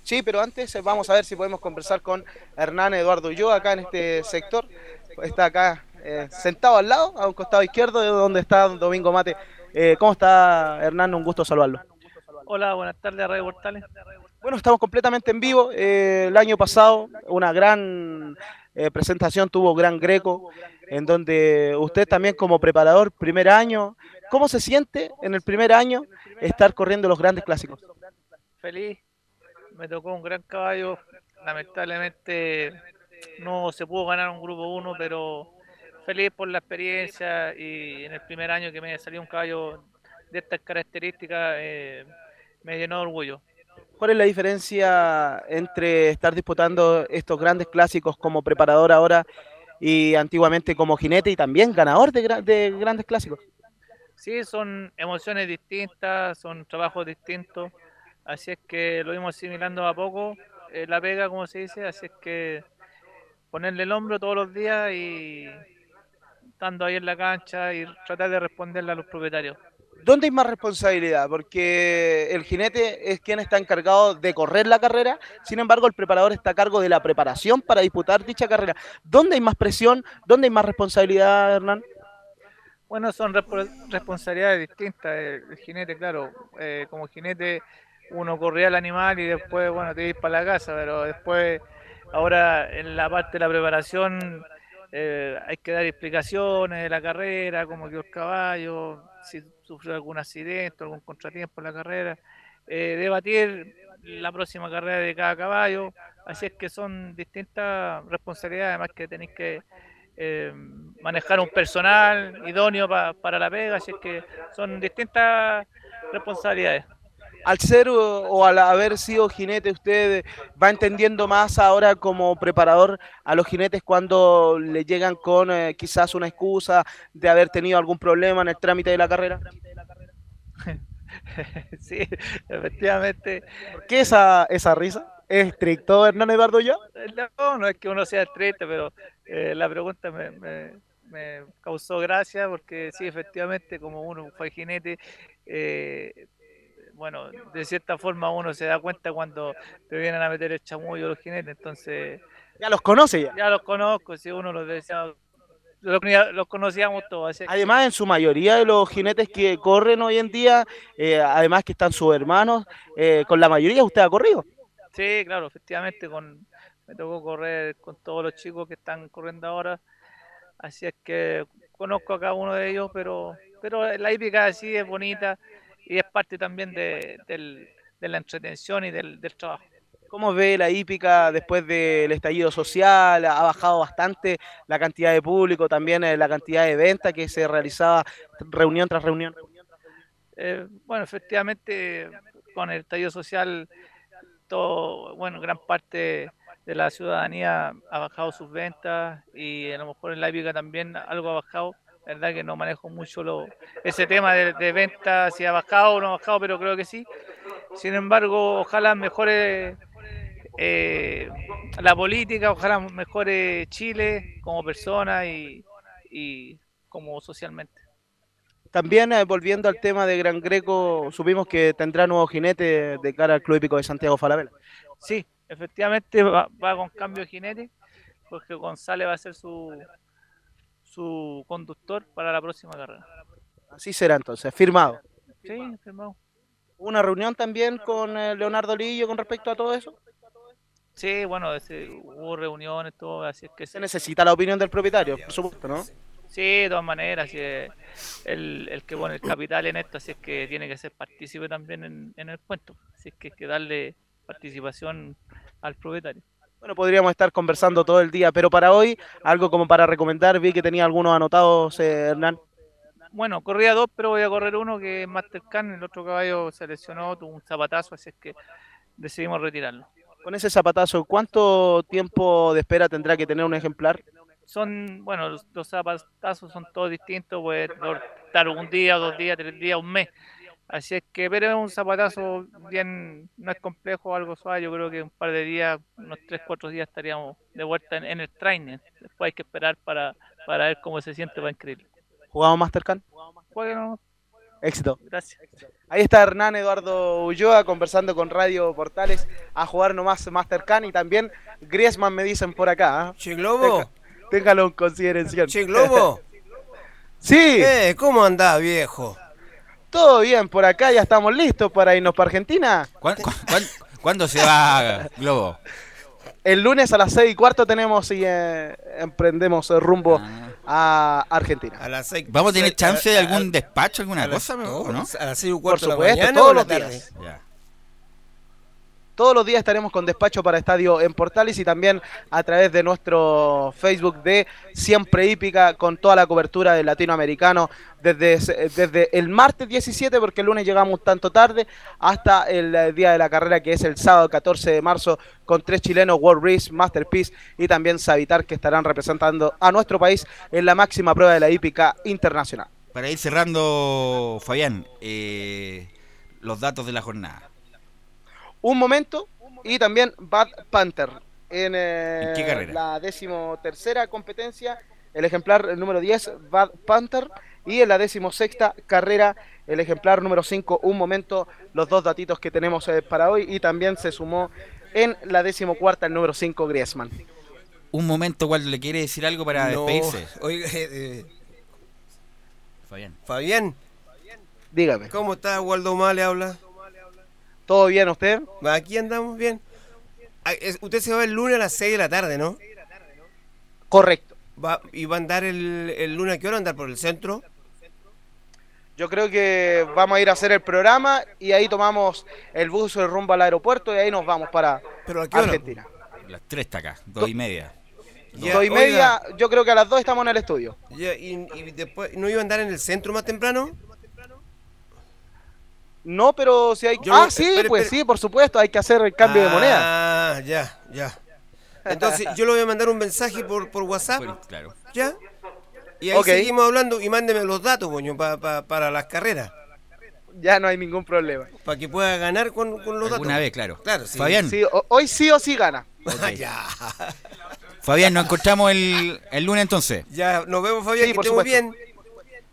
Sí, pero antes eh, vamos a ver si podemos conversar con Hernán Eduardo Ulloa acá en este sector. Está acá eh, sentado al lado, a un costado izquierdo de donde está Domingo Mate. Eh, ¿Cómo está Hernán? Un gusto saludarlo. Hola, buenas tardes a Radio Portales. Bueno, estamos completamente en vivo. Eh, el año pasado una gran eh, presentación tuvo Gran Greco, en donde usted también como preparador, primer año, ¿cómo se siente en el primer año estar corriendo los grandes clásicos? Feliz, me tocó un gran caballo. Lamentablemente no se pudo ganar un grupo 1, pero feliz por la experiencia y en el primer año que me salió un caballo de estas características eh, me llenó de orgullo. ¿Cuál es la diferencia entre estar disputando estos grandes clásicos como preparador ahora y antiguamente como jinete y también ganador de, gra- de grandes clásicos? Sí, son emociones distintas, son trabajos distintos, así es que lo vimos asimilando a poco, eh, la pega, como se dice, así es que ponerle el hombro todos los días y estando ahí en la cancha y tratar de responderle a los propietarios. ¿Dónde hay más responsabilidad? Porque el jinete es quien está encargado de correr la carrera, sin embargo el preparador está a cargo de la preparación para disputar dicha carrera. ¿Dónde hay más presión? ¿Dónde hay más responsabilidad, Hernán? Bueno, son respo- responsabilidades distintas. El, el jinete, claro, eh, como jinete uno corría al animal y después, bueno, te ibas para la casa, pero después, ahora en la parte de la preparación, eh, hay que dar explicaciones de la carrera, cómo quedó el caballo, si sufrió algún accidente, algún contratiempo en la carrera, eh, debatir la próxima carrera de cada caballo, así es que son distintas responsabilidades, además que tenéis que eh, manejar un personal idóneo pa- para la pega, así es que son distintas responsabilidades. Al ser o, o al haber sido jinete, usted va entendiendo más ahora como preparador a los jinetes cuando le llegan con eh, quizás una excusa de haber tenido algún problema en el trámite de la carrera. sí, efectivamente. ¿Por qué esa, esa risa? ¿Es estricto Hernán Eduardo ya? No, no es que uno sea triste, pero eh, la pregunta me, me- me causó gracia porque sí, efectivamente, como uno fue jinete, eh, bueno, de cierta forma uno se da cuenta cuando te vienen a meter el chamullo los jinetes, entonces... Ya los conoce ya. Ya los conozco, si uno los decía, los, conocía- los conocíamos todos. así Además, en su mayoría de los jinetes que corren hoy en día, eh, además que están sus hermanos, eh, con la mayoría usted ha corrido. Sí, claro, efectivamente, con, me tocó correr con todos los chicos que están corriendo ahora, así es que conozco a cada uno de ellos, pero, pero la hípica sí es bonita y es parte también de, del- de la entretención y del, del trabajo. ¿Cómo ve la hípica después del estallido social? Ha bajado bastante la cantidad de público, también eh, la cantidad de ventas que se realizaba reunión tras reunión. Eh, bueno, efectivamente, con el estallido social, todo, bueno, gran parte de la ciudadanía ha bajado sus ventas y a lo mejor en la hípica también algo ha bajado. La verdad que no manejo mucho lo, ese tema de, de ventas, si ha bajado o no ha bajado, pero creo que sí. Sin embargo, ojalá mejore eh, la política, ojalá mejore Chile como persona y, y como socialmente. También eh, volviendo al tema de Gran Greco, supimos que tendrá nuevo jinete de cara al Club Hípico de Santiago Falabella. Sí, efectivamente va, va con cambio de jinete, porque González va a ser su, su conductor para la próxima carrera. Así será entonces, firmado. Sí, firmado. ¿Una reunión también con eh, Leonardo Lillo con respecto a todo eso? Sí, bueno, ese- hubo reuniones, todo, así es que Se necesita la opinión del propietario, por supuesto, ¿no? Sí, de todas maneras, sí, el, el que pone el capital en esto, así es que tiene que ser partícipe también en, en el cuento, así es que hay que darle participación al propietario. Bueno, podríamos estar conversando todo el día, pero para hoy, algo como para recomendar, vi que tenía algunos anotados, eh, Hernán. Bueno, corría dos, pero voy a correr uno que es Mastercan, el otro caballo se lesionó, tuvo un zapatazo, así es que decidimos retirarlo. Con ese zapatazo, ¿cuánto tiempo de espera tendrá que tener un ejemplar? Son, bueno, los, los zapatazos son todos distintos, puede estar un día, dos días, tres días, un mes. Así es que, pero es un zapatazo bien, no es complejo, algo suave. Yo creo que un par de días, unos tres, cuatro días estaríamos de vuelta en, en el training. Después hay que esperar para, para ver cómo se siente para inscribirlo. ¿Jugamos Mastercan? Bueno, Éxito. gracias. Ahí está Hernán Eduardo Ulloa conversando con Radio Portales a jugar nomás Mastercan y también Griezmann me dicen por acá. ¿eh? Che Globo. Téngalo en consideración. Che Globo. sí. Eh, ¿cómo andás, viejo? Todo bien, por acá ya estamos listos para irnos para Argentina. ¿Cuán- cuán- cuán- ¿Cuándo se va Globo? El lunes a las 6 y cuarto tenemos y eh, emprendemos el rumbo a Argentina. A las seis- ¿Vamos a tener chance de algún a- despacho, alguna a cosa, no, o no? A las seis y Por cuarto de la supuesto, mañana todos o la los tarde. días. Ya. Todos los días estaremos con despacho para estadio en Portales y también a través de nuestro Facebook de Siempre Hípica con toda la cobertura del latinoamericano desde, desde el martes 17 porque el lunes llegamos tanto tarde hasta el eh, día de la carrera que es el sábado 14 de marzo con tres chilenos World Race, Masterpiece y también Savitar que estarán representando a nuestro país en la máxima prueba de la hípica internacional. Para ir cerrando, Fabián, eh, los datos de la jornada. Un momento y también Bad Panther en, eh, ¿En qué carrera? la decimotercera competencia el ejemplar número 10 Bad Panther y en la decimosexta carrera el ejemplar número 5 un momento los dos datitos que tenemos eh, para hoy y también se sumó en la decimocuarta el número 5 Griezmann Un momento, Waldo, ¿le quiere decir algo para No, despedirse? Oiga, eh, eh, Fabián. Fabián. Dígame. ¿Cómo está Waldo Male habla? ¿Todo bien usted? Aquí andamos bien. Ah, Usted se va el lunes a las 6 de la tarde, ¿no? Correcto. Va, ¿Y va a andar el, el lunes a qué hora? ¿Andar por el centro? Yo creo que vamos a ir a hacer el programa y ahí tomamos el bus el rumbo al aeropuerto y ahí nos vamos para ¿Pero a qué hora? Argentina. Las tres está acá, dos y media. Ya, dos y oiga. media, yo creo que a las dos estamos en el estudio. Ya, y, y después, ¿no iba a andar en el centro más temprano? No, pero si hay... Yo ah, sí, espere, pues espere. sí, por supuesto, hay que hacer el cambio de moneda. Ah, ya, ya. Entonces, yo le voy a mandar un mensaje por, por WhatsApp. Claro. ¿Ya? Y ahí seguimos hablando y mándeme los datos, coño, pa- pa- para las carreras. Ya no hay ningún problema. Para que pueda ganar con, con los datos. Alguna vez, claro. Claro, sí. Fabián. Sí, ho- hoy sí o sí gana. ya. Fabián, nos encontramos el, el lunes entonces. Ya, nos vemos, Fabián, Sí, que por supuesto. bien.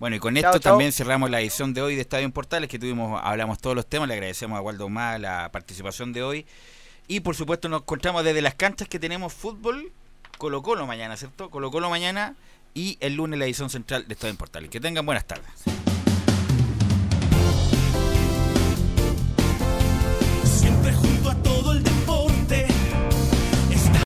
Bueno, y con Chao, esto chao. también cerramos la edición de hoy de Estadio en Portales, que tuvimos, hablamos todos los temas, le agradecemos a Waldo Más la participación de hoy. Y por supuesto nos encontramos desde las canchas que tenemos fútbol, Colo Colo mañana, ¿cierto? Colo Colo mañana y el lunes la edición central de Estadio en Portales. Que tengan buenas tardes.